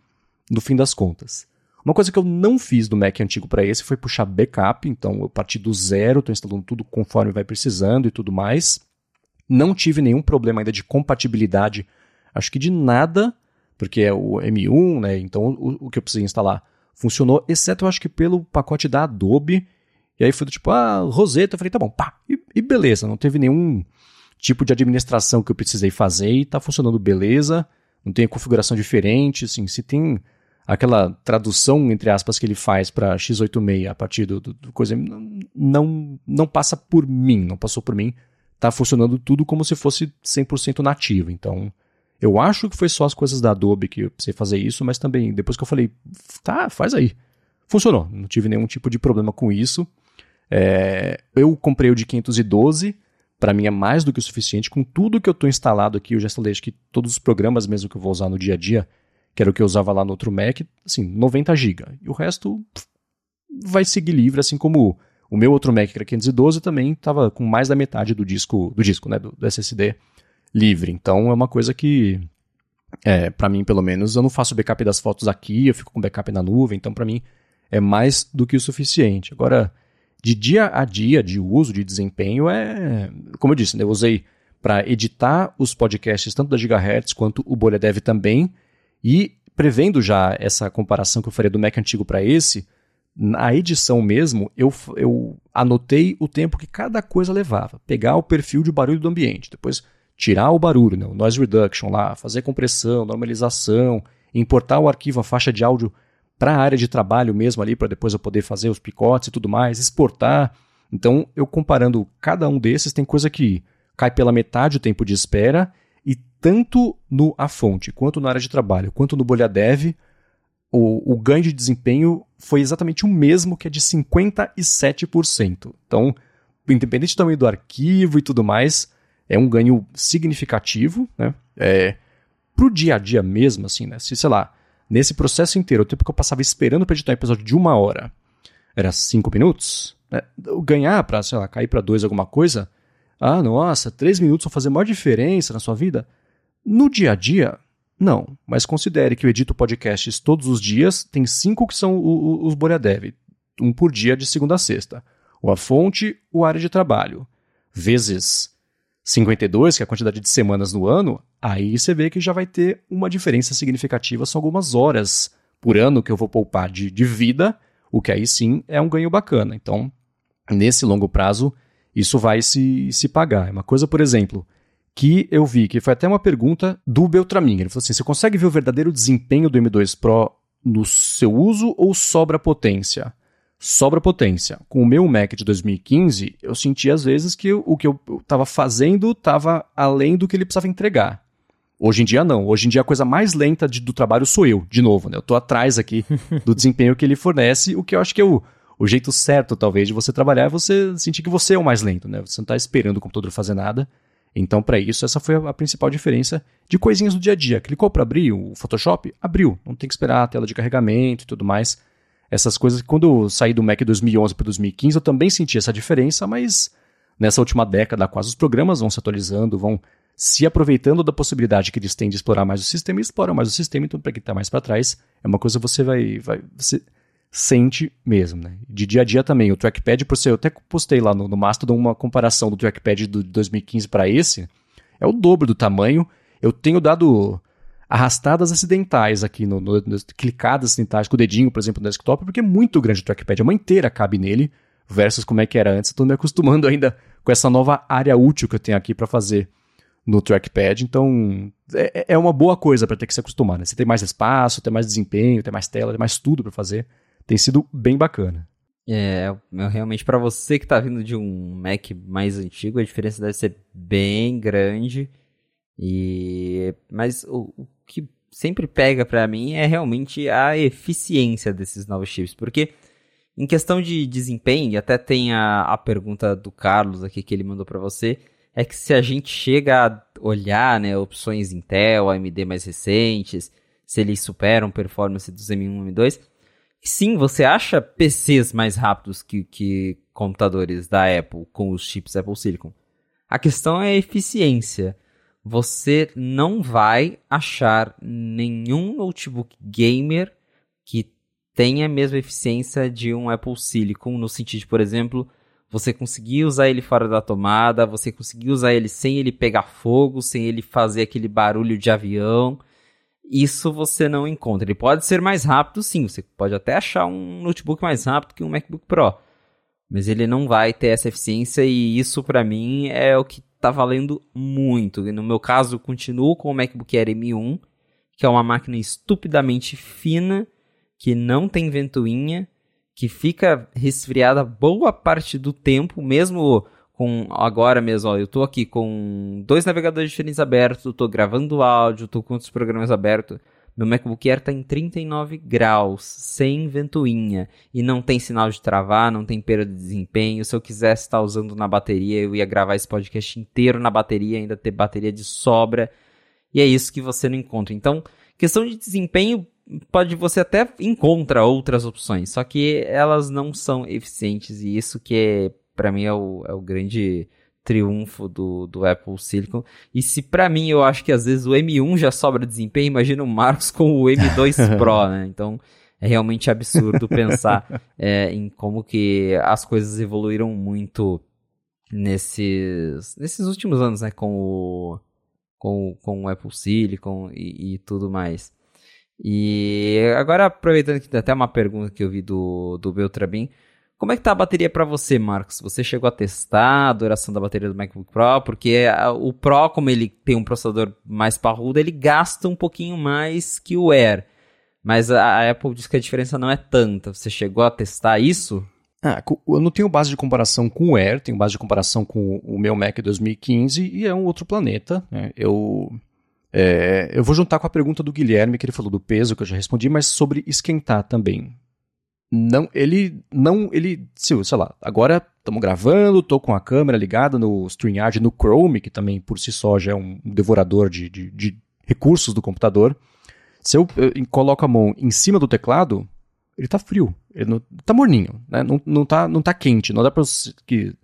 no fim das contas. Uma coisa que eu não fiz do Mac antigo para esse foi puxar backup, então eu parti do zero, estou instalando tudo conforme vai precisando e tudo mais. Não tive nenhum problema ainda de compatibilidade, acho que de nada, porque é o M1, né? Então o, o que eu precisei instalar funcionou, exceto eu acho que pelo pacote da Adobe. E aí foi do tipo, ah, Rosetta, eu falei, tá bom, pá, e, e beleza, não teve nenhum tipo de administração que eu precisei fazer e tá funcionando beleza, não tem configuração diferente, assim, se tem aquela tradução, entre aspas, que ele faz para x86 a partir do, do, do, coisa, não, não passa por mim, não passou por mim, tá funcionando tudo como se fosse 100% nativo, então eu acho que foi só as coisas da Adobe que eu precisei fazer isso, mas também depois que eu falei, tá, faz aí, funcionou, não tive nenhum tipo de problema com isso, é, eu comprei o de 512, para mim é mais do que o suficiente. Com tudo que eu estou instalado aqui, eu já instalei acho que todos os programas mesmo que eu vou usar no dia a dia, que era o que eu usava lá no outro Mac, assim, 90 GB. E o resto vai seguir livre, assim como o meu outro Mac, que era 512, também estava com mais da metade do disco, do disco, né, do, do SSD livre. Então é uma coisa que, é, para mim pelo menos, eu não faço backup das fotos aqui, eu fico com backup na nuvem, então para mim é mais do que o suficiente. Agora, de dia a dia de uso, de desempenho, é. Como eu disse, né, eu usei para editar os podcasts tanto da Gigahertz quanto o Bolha Dev também. E prevendo já essa comparação que eu faria do Mac antigo para esse, na edição mesmo, eu, eu anotei o tempo que cada coisa levava. Pegar o perfil de barulho do ambiente, depois tirar o barulho, né, o noise reduction lá, fazer compressão, normalização, importar o arquivo, a faixa de áudio para a área de trabalho mesmo ali, para depois eu poder fazer os picotes e tudo mais, exportar. Então, eu comparando cada um desses, tem coisa que cai pela metade o tempo de espera, e tanto no a fonte, quanto na área de trabalho, quanto no Bolha Dev, o, o ganho de desempenho foi exatamente o mesmo que é de 57%. Então, independente tamanho do arquivo e tudo mais, é um ganho significativo, né? É, pro dia a dia mesmo, assim, né? Se, sei lá, Nesse processo inteiro, o tempo que eu passava esperando para editar um episódio de uma hora era cinco minutos, né? ganhar para, sei lá, cair para dois alguma coisa, ah, nossa, três minutos vão fazer maior diferença na sua vida? No dia a dia, não. Mas considere que eu edito podcasts todos os dias, tem cinco que são os Boreadev, um por dia de segunda a sexta. O A Fonte, o Área de Trabalho. Vezes 52, que é a quantidade de semanas no ano, aí você vê que já vai ter uma diferença significativa, são algumas horas por ano que eu vou poupar de, de vida, o que aí sim é um ganho bacana. Então, nesse longo prazo, isso vai se, se pagar. É uma coisa, por exemplo, que eu vi, que foi até uma pergunta do Beltramin. Ele falou assim: você consegue ver o verdadeiro desempenho do M2 Pro no seu uso ou sobra potência? sobra potência. Com o meu Mac de 2015, eu senti às vezes que o que eu estava fazendo estava além do que ele precisava entregar. Hoje em dia não. Hoje em dia a coisa mais lenta de, do trabalho sou eu, de novo. Né? Eu estou atrás aqui do desempenho que ele fornece, o que eu acho que é o, jeito certo, talvez, de você trabalhar é você sentir que você é o mais lento. Né? Você não está esperando o computador fazer nada. Então, para isso, essa foi a principal diferença de coisinhas do dia a dia. Clicou para abrir o Photoshop? Abriu. Não tem que esperar a tela de carregamento e tudo mais essas coisas. Quando eu saí do Mac 2011 para 2015, eu também senti essa diferença, mas nessa última década, quase os programas vão se atualizando, vão se aproveitando da possibilidade que eles têm de explorar mais o sistema e exploram mais o sistema, então para quem está mais para trás, é uma coisa que você vai, vai você sente mesmo, né? De dia a dia também, o trackpad, por ser, eu até postei lá no, no Mastodon uma comparação do trackpad do 2015 para esse, é o dobro do tamanho. Eu tenho dado arrastadas acidentais aqui, no, no, no, clicadas acidentais com o dedinho, por exemplo, no desktop, porque é muito grande o trackpad, uma inteira cabe nele, versus como é que era antes. Estou me acostumando ainda com essa nova área útil que eu tenho aqui para fazer no trackpad, então é, é, é uma boa coisa para ter que se acostumar. Né? Você tem mais espaço, tem mais desempenho, tem mais tela, tem mais tudo para fazer. Tem sido bem bacana. É, realmente para você que está vindo de um Mac mais antigo, a diferença deve ser bem grande. E mas o, o que sempre pega para mim é realmente a eficiência desses novos chips, porque em questão de desempenho, até tem a, a pergunta do Carlos aqui que ele mandou para você, é que se a gente chega a olhar, né, opções Intel, AMD mais recentes, se eles superam performance dos M1 e M2. Sim, você acha PCs mais rápidos que, que computadores da Apple com os chips Apple Silicon. A questão é a eficiência. Você não vai achar nenhum notebook gamer que tenha a mesma eficiência de um Apple Silicon, no sentido de, por exemplo, você conseguir usar ele fora da tomada, você conseguir usar ele sem ele pegar fogo, sem ele fazer aquele barulho de avião. Isso você não encontra. Ele pode ser mais rápido, sim. Você pode até achar um notebook mais rápido que um MacBook Pro. Mas ele não vai ter essa eficiência e isso para mim é o que tá valendo muito. E no meu caso, continuo com o MacBook Air M1, que é uma máquina estupidamente fina que não tem ventoinha, que fica resfriada boa parte do tempo, mesmo com agora mesmo, ó, eu tô aqui com dois navegadores diferentes abertos, tô gravando áudio, tô com outros programas abertos. Meu MacBook Air tá em 39 graus, sem ventoinha, e não tem sinal de travar, não tem perda de desempenho. Se eu quisesse estar usando na bateria, eu ia gravar esse podcast inteiro na bateria, ainda ter bateria de sobra. E é isso que você não encontra. Então, questão de desempenho, pode você até encontra outras opções, só que elas não são eficientes e isso que é para mim é o, é o grande triunfo do, do Apple Silicon. E se para mim eu acho que às vezes o M1 já sobra desempenho, imagina o Marcos com o M2 Pro, né? Então é realmente absurdo pensar é, em como que as coisas evoluíram muito nesses, nesses últimos anos, né? Com o, com, com o Apple Silicon e, e tudo mais. E agora, aproveitando que tem até uma pergunta que eu vi do, do Beltrabin, como é que tá a bateria para você, Marcos? Você chegou a testar a duração da bateria do MacBook Pro? Porque o Pro, como ele tem um processador mais parrudo, ele gasta um pouquinho mais que o Air. Mas a Apple diz que a diferença não é tanta. Você chegou a testar isso? Ah, eu não tenho base de comparação com o Air, tenho base de comparação com o meu Mac 2015 e é um outro planeta. Né? Eu é, eu vou juntar com a pergunta do Guilherme, que ele falou do peso, que eu já respondi, mas sobre esquentar também. Não, ele não, ele, sei lá, agora estamos gravando, estou com a câmera ligada no StreamYard, no Chrome, que também por si só já é um devorador de, de, de recursos do computador. Se eu, eu, coloco a mão em cima do teclado, ele está frio, ele não, tá morninho, né? não, não, tá, não tá quente, não dá para que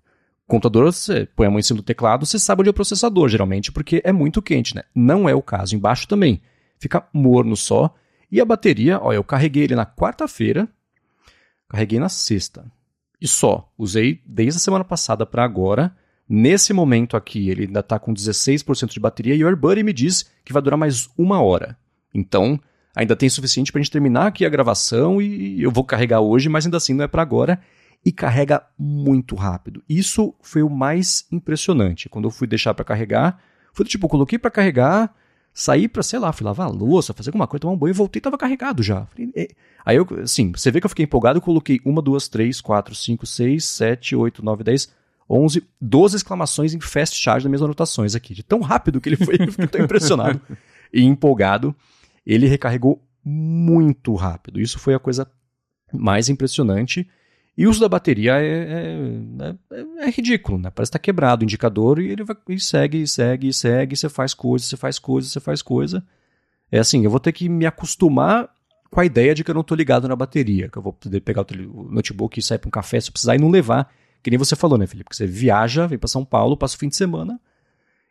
computador, você põe a mão em cima do teclado, você sabe onde é o processador, geralmente, porque é muito quente, né? Não é o caso. Embaixo também. Fica morno só. E a bateria, ó, eu carreguei ele na quarta-feira, carreguei na sexta. E só. Usei desde a semana passada para agora. Nesse momento aqui, ele ainda está com 16% de bateria e o AirBuddy me diz que vai durar mais uma hora. Então, ainda tem suficiente para a gente terminar aqui a gravação e eu vou carregar hoje, mas ainda assim não é para agora e carrega muito rápido. Isso foi o mais impressionante. Quando eu fui deixar para carregar, foi do tipo, coloquei para carregar, saí para, sei lá, fui lavar a louça, fazer alguma coisa, tomar um banho, voltei tava carregado já. Aí eu, assim, você vê que eu fiquei empolgado, coloquei uma, duas, três, quatro, cinco, seis, sete, oito, nove, dez, onze, doze exclamações em fast charge nas minhas anotações aqui. De tão rápido que ele foi, eu fiquei tão impressionado e empolgado. Ele recarregou muito rápido. Isso foi a coisa mais impressionante. E o uso da bateria é, é, é, é ridículo, né? Parece estar tá quebrado o indicador e ele vai, segue, segue, segue, você faz coisa, você faz coisa, você faz coisa. É assim, eu vou ter que me acostumar com a ideia de que eu não estou ligado na bateria, que eu vou poder pegar o notebook e sair para um café se precisar e não levar, que nem você falou, né, Felipe? Que você viaja, vem para São Paulo, passa o fim de semana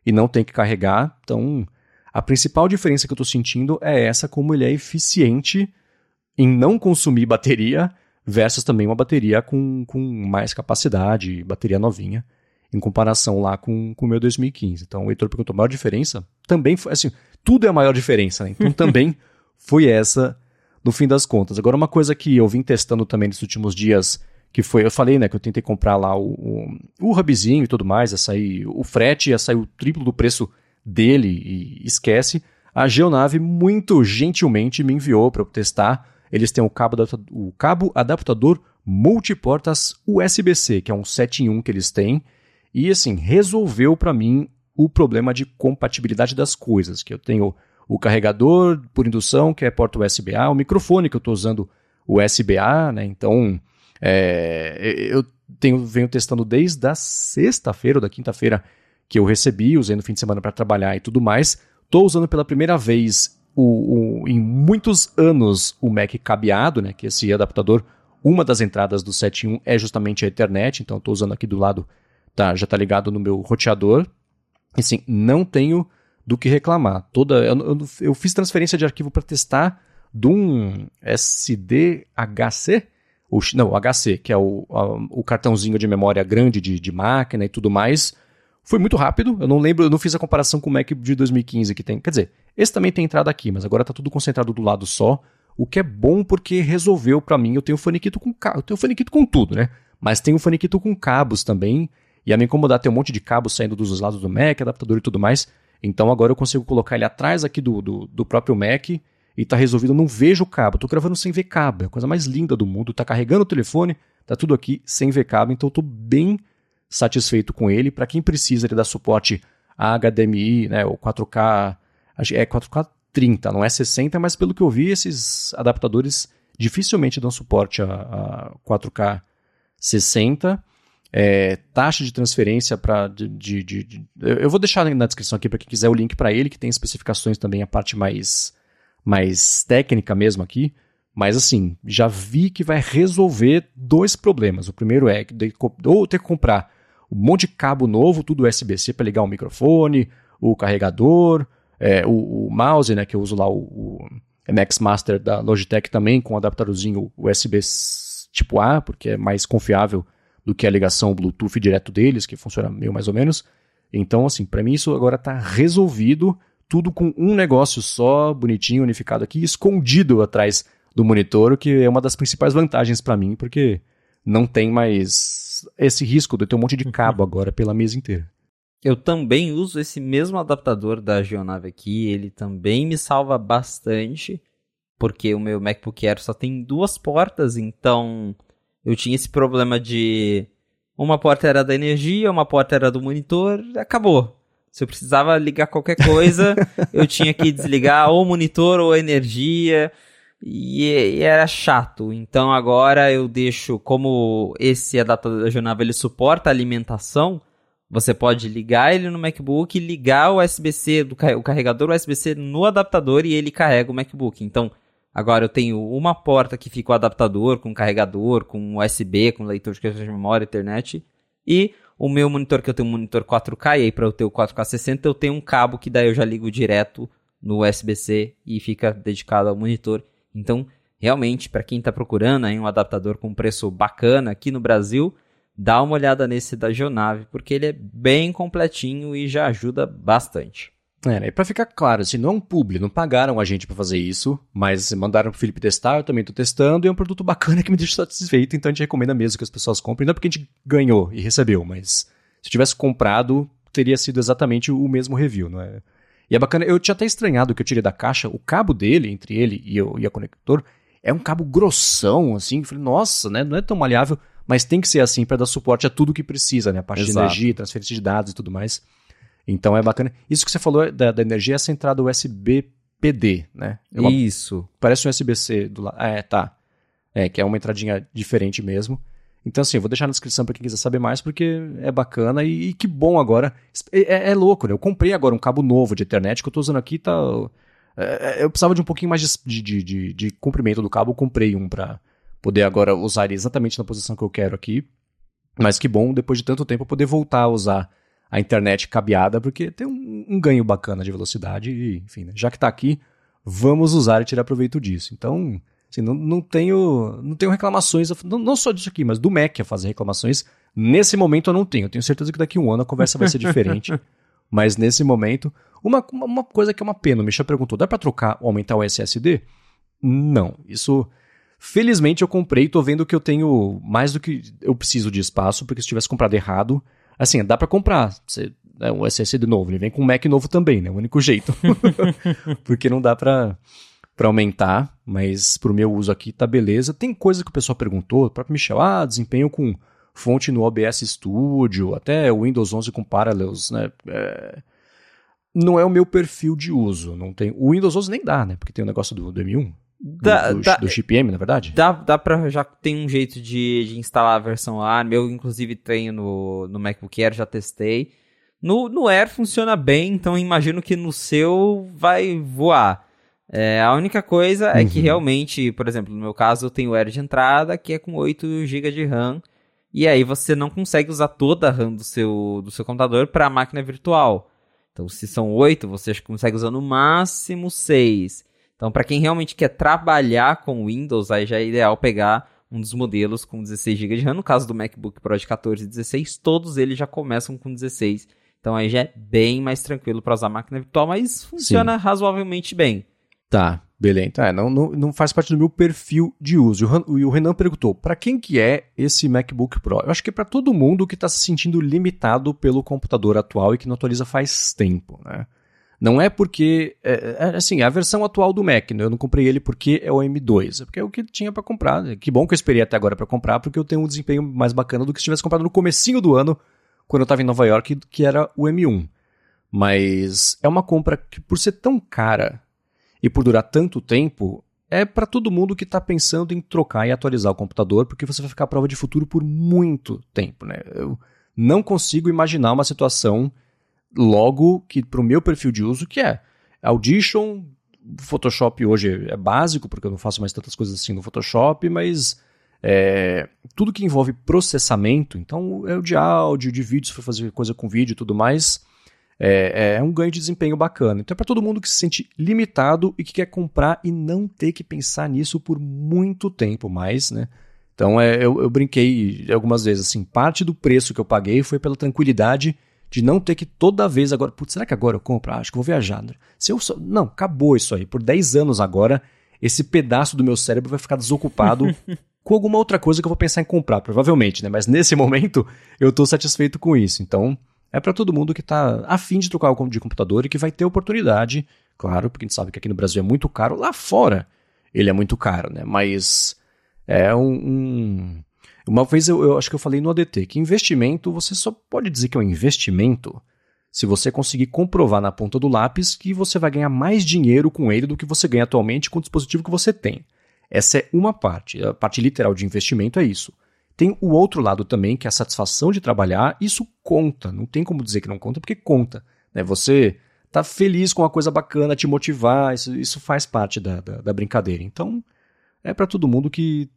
e não tem que carregar. Então, a principal diferença que eu estou sentindo é essa, como ele é eficiente em não consumir bateria versus também uma bateria com, com mais capacidade, bateria novinha, em comparação lá com, com o meu 2015. Então o Heitor perguntou, a maior diferença? Também foi, assim, tudo é a maior diferença, né? Então também foi essa no fim das contas. Agora uma coisa que eu vim testando também nos últimos dias, que foi, eu falei, né, que eu tentei comprar lá o, o, o hubzinho e tudo mais, ia sair, o frete ia sair o triplo do preço dele e esquece. A Geonave muito gentilmente me enviou para eu testar eles têm o cabo, o cabo adaptador multiportas USB-C, que é um 7 em 1 que eles têm, e assim, resolveu para mim o problema de compatibilidade das coisas, que eu tenho o carregador por indução, que é porta USB-A, o microfone que eu estou usando USB-A, né? Então, é, eu tenho, venho testando desde a sexta-feira ou da quinta-feira que eu recebi, usei no fim de semana para trabalhar e tudo mais. Estou usando pela primeira vez o, o, em muitos anos o Mac cabeado, né, que esse adaptador, uma das entradas do 7.1 é justamente a Ethernet, então estou usando aqui do lado, tá, já está ligado no meu roteador. E sim, não tenho do que reclamar. Toda, eu, eu, eu fiz transferência de arquivo para testar de um SDHC, o, não, HC, que é o, a, o cartãozinho de memória grande de, de máquina e tudo mais. Foi muito rápido, eu não lembro, eu não fiz a comparação com o Mac de 2015 que tem. Quer dizer, esse também tem entrada aqui, mas agora está tudo concentrado do lado só, o que é bom porque resolveu para mim. Eu tenho faniquito com eu tenho faniquito com tudo, né? Mas tenho faniquito com cabos também, ia me incomodar ter um monte de cabos saindo dos lados do Mac, adaptador e tudo mais. Então agora eu consigo colocar ele atrás aqui do, do, do próprio Mac e tá resolvido. Eu não vejo o cabo, tô gravando sem ver cabo, é a coisa mais linda do mundo. Tá carregando o telefone, tá tudo aqui sem ver cabo, então eu tô bem satisfeito com ele. Para quem precisa ele dá suporte a HDMI, né, o 4K, é 4K 30, não é 60, mas pelo que eu vi, esses adaptadores dificilmente dão suporte a, a 4K 60. É, taxa de transferência para. De, de, de, eu vou deixar na descrição aqui para quem quiser o link para ele, que tem especificações também, a parte mais mais técnica mesmo aqui, mas assim, já vi que vai resolver dois problemas. O primeiro é que ou ter que comprar um monte de cabo novo, tudo USB-C para ligar o microfone, o carregador, é, o, o, mouse, né, que eu uso lá, o, o MX Master da Logitech também, com adaptadorzinho USB tipo A, porque é mais confiável do que a ligação Bluetooth direto deles, que funciona meio mais ou menos. Então, assim, para mim isso agora está resolvido tudo com um negócio só, bonitinho, unificado aqui, escondido atrás do monitor, o que é uma das principais vantagens para mim, porque não tem mais esse risco de ter um monte de cabo agora pela mesa inteira. Eu também uso esse mesmo adaptador da Geonave aqui, ele também me salva bastante, porque o meu MacBook Air só tem duas portas, então eu tinha esse problema de uma porta era da energia, uma porta era do monitor, acabou. Se eu precisava ligar qualquer coisa, eu tinha que desligar ou o monitor ou a energia. E, e, era chato. Então agora eu deixo, como esse adaptador da Jonava ele suporta alimentação, você pode ligar ele no MacBook, ligar o USB-C, do, o carregador USB-C no adaptador e ele carrega o MacBook. Então agora eu tenho uma porta que fica o adaptador com carregador, com USB, com leitor de cartão de memória, internet e o meu monitor, que eu tenho um monitor 4K, e aí para eu ter o 4K 60, eu tenho um cabo que daí eu já ligo direto no USB-C e fica dedicado ao monitor. Então, realmente, para quem está procurando aí um adaptador com preço bacana aqui no Brasil, dá uma olhada nesse da Geonave, porque ele é bem completinho e já ajuda bastante. É, né? E pra ficar claro, assim, não é um publi, não pagaram a gente para fazer isso, mas mandaram pro Felipe testar, eu também tô testando, e é um produto bacana que me deixa satisfeito, então a gente recomenda mesmo que as pessoas comprem, não é porque a gente ganhou e recebeu, mas se tivesse comprado, teria sido exatamente o mesmo review, não é? E é bacana, eu tinha até estranhado que eu tirei da caixa, o cabo dele, entre ele e, o, e a conector, é um cabo grossão, assim, falei, nossa, né, não é tão maleável, mas tem que ser assim para dar suporte a tudo que precisa, né, a parte Exato. de energia, transferência de dados e tudo mais. Então é bacana. Isso que você falou da, da energia é essa entrada USB PD, né? É uma, Isso. Parece um USB-C do lado. É, tá. É, que é uma entradinha diferente mesmo. Então, assim, eu vou deixar na descrição para quem quiser saber mais, porque é bacana e, e que bom agora. É, é, é, louco, né? Eu comprei agora um cabo novo de internet que eu tô usando aqui, tá. É, eu precisava de um pouquinho mais de, de, de, de comprimento do cabo, eu comprei um para poder agora usar ele exatamente na posição que eu quero aqui. Mas que bom, depois de tanto tempo, poder voltar a usar a internet cabeada, porque tem um, um ganho bacana de velocidade e, enfim, né? já que está aqui, vamos usar e tirar proveito disso. Então, assim, não, não tenho não tenho reclamações, não, não só disso aqui, mas do Mac a fazer reclamações. Nesse momento eu não tenho. Eu tenho certeza que daqui a um ano a conversa vai ser diferente. mas nesse momento, uma, uma coisa que é uma pena, o Michel perguntou, dá para trocar ou aumentar o SSD? Não, isso... Felizmente eu comprei, tô vendo que eu tenho mais do que eu preciso de espaço, porque se tivesse comprado errado, Assim, dá para comprar. Você, é um SSD novo, ele vem com um Mac novo também, né? O único jeito. Porque não dá para aumentar, mas pro meu uso aqui tá beleza. Tem coisa que o pessoal perguntou, o próprio Michel, ah, desempenho com fonte no OBS Studio, até o Windows 11 com Parallels, né? É... Não é o meu perfil de uso, não tem. O Windows 11 nem dá, né? Porque tem o negócio do, do M1. Da, do, da, do GPM, na verdade? Dá, dá pra. Já tem um jeito de, de instalar a versão A. Meu, inclusive, tenho no, no MacBook Air, já testei. No, no Air funciona bem, então imagino que no seu vai voar. É, a única coisa é que realmente, por exemplo, no meu caso, eu tenho o Air de entrada, que é com 8 GB de RAM, e aí você não consegue usar toda a RAM do seu, do seu computador para a máquina virtual. Então, se são 8, você consegue usar no máximo 6. Então, para quem realmente quer trabalhar com Windows, aí já é ideal pegar um dos modelos com 16 GB de RAM. No caso do MacBook Pro de 14 e 16, todos eles já começam com 16. Então aí já é bem mais tranquilo para usar a máquina virtual, mas funciona Sim. razoavelmente bem. Tá, beleza. Então, é, não, não, não faz parte do meu perfil de uso. E o Renan perguntou, para quem que é esse MacBook Pro? Eu acho que é para todo mundo que está se sentindo limitado pelo computador atual e que não atualiza faz tempo, né? Não é porque, é, é, assim, é a versão atual do Mac, né? eu não comprei ele porque é o M2, é porque é o que tinha para comprar. Né? Que bom que eu esperei até agora para comprar, porque eu tenho um desempenho mais bacana do que se tivesse comprado no comecinho do ano, quando eu estava em Nova York, que era o M1. Mas é uma compra que, por ser tão cara e por durar tanto tempo, é para todo mundo que está pensando em trocar e atualizar o computador, porque você vai ficar à prova de futuro por muito tempo. Né? Eu não consigo imaginar uma situação logo que para o meu perfil de uso, que é Audition, Photoshop hoje é básico, porque eu não faço mais tantas coisas assim no Photoshop, mas é, tudo que envolve processamento, então é o de áudio, de vídeo, se for fazer coisa com vídeo e tudo mais, é, é um ganho de desempenho bacana. Então é para todo mundo que se sente limitado e que quer comprar e não ter que pensar nisso por muito tempo mais, né? Então é, eu, eu brinquei algumas vezes assim, parte do preço que eu paguei foi pela tranquilidade de não ter que toda vez agora, putz, será que agora eu compro? Ah, acho que vou viajar. Se eu só, não, acabou isso aí. Por 10 anos agora, esse pedaço do meu cérebro vai ficar desocupado com alguma outra coisa que eu vou pensar em comprar, provavelmente, né? Mas nesse momento eu estou satisfeito com isso. Então, é para todo mundo que está afim de trocar o de computador e que vai ter oportunidade, claro, porque a gente sabe que aqui no Brasil é muito caro, lá fora ele é muito caro, né? Mas é um, um uma vez eu, eu, acho que eu falei no ADT que investimento você só pode dizer que é um investimento se você conseguir comprovar na ponta do lápis que você vai ganhar mais dinheiro com ele do que você ganha atualmente com o dispositivo que você tem. Essa é uma parte. A parte literal de investimento é isso. Tem o outro lado também, que é a satisfação de trabalhar. Isso conta. Não tem como dizer que não conta, porque conta. Né? Você tá feliz com uma coisa bacana, te motivar, isso, isso faz parte da, da, da brincadeira. Então, é para todo mundo que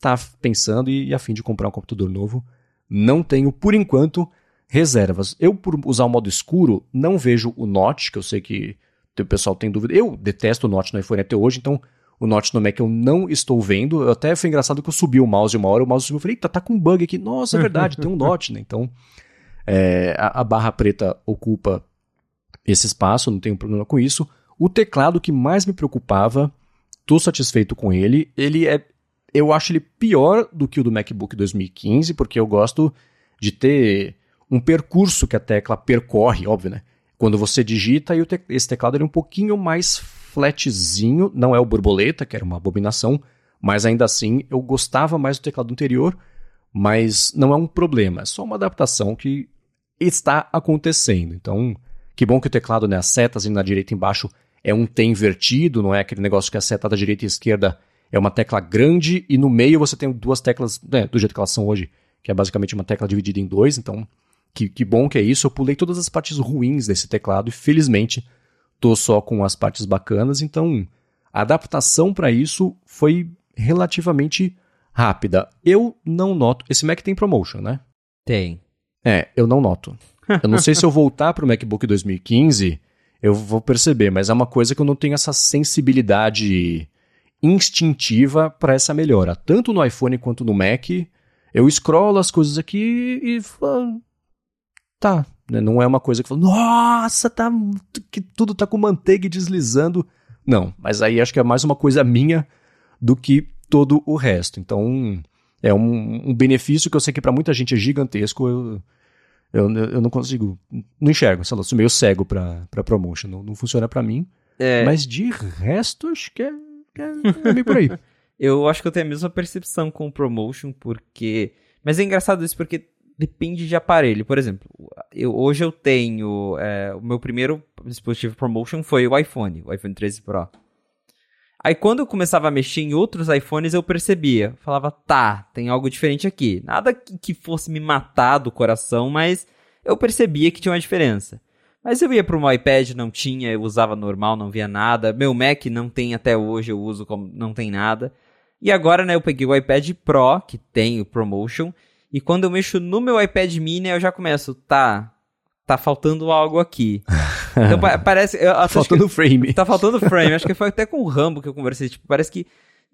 tá pensando e, e a fim de comprar um computador novo. Não tenho, por enquanto, reservas. Eu, por usar o modo escuro, não vejo o Note, que eu sei que o pessoal tem dúvida. Eu detesto o Note no iPhone até hoje, então o Note no Mac eu não estou vendo. Eu até foi engraçado que eu subi o mouse uma hora, o mouse subiu, eu falei, eita, tá com um bug aqui. Nossa, é verdade, tem um Note, né? Então, é, a, a, barra preta ocupa esse espaço, não tenho problema com isso. O teclado que mais me preocupava, tô satisfeito com ele. Ele é eu acho ele pior do que o do MacBook 2015, porque eu gosto de ter um percurso que a tecla percorre, óbvio, né? Quando você digita, e te esse teclado é um pouquinho mais flatzinho, não é o borboleta, que era uma abominação, mas ainda assim eu gostava mais do teclado anterior, mas não é um problema, é só uma adaptação que está acontecendo. Então, que bom que o teclado, né, as setas na direita embaixo é um T invertido, não é aquele negócio que a seta da direita e esquerda é uma tecla grande e no meio você tem duas teclas, né, do jeito que elas são hoje, que é basicamente uma tecla dividida em dois, então que, que bom que é isso. Eu pulei todas as partes ruins desse teclado e felizmente tô só com as partes bacanas, então a adaptação para isso foi relativamente rápida. Eu não noto. Esse Mac tem promotion, né? Tem. É, eu não noto. Eu não sei se eu voltar para o MacBook 2015, eu vou perceber, mas é uma coisa que eu não tenho essa sensibilidade instintiva para essa melhora. Tanto no iPhone quanto no Mac, eu scrollo as coisas aqui e falo, tá? Não é uma coisa que fala, nossa, tá, que tudo tá com manteiga e deslizando. Não, mas aí acho que é mais uma coisa minha do que todo o resto. Então, é um, um benefício que eu sei que para muita gente é gigantesco. Eu, eu, eu não consigo, não enxergo, sei lá, sou meio cego para promotion, não, não funciona para mim. É. Mas de resto, acho que é é, é meio por aí. eu acho que eu tenho a mesma percepção com o promotion, porque. Mas é engraçado isso porque depende de aparelho. Por exemplo, eu, hoje eu tenho. É, o meu primeiro dispositivo promotion foi o iPhone, o iPhone 13 Pro. Aí quando eu começava a mexer em outros iPhones, eu percebia. Falava, tá, tem algo diferente aqui. Nada que, fosse me matar do coração, mas eu percebia que tinha uma diferença. Mas eu ia para um iPad, não tinha, eu usava normal, não via nada. Meu Mac não tem até hoje, eu uso como não tem nada. E agora, né, eu peguei o iPad Pro, que tem o Promotion, e quando eu mexo no meu iPad mini, eu já começo, tá, tá faltando algo aqui. Então parece. Eu, tá faltando que, frame. Tá faltando frame. Acho que foi até com o Rambo que eu conversei. Tipo, parece que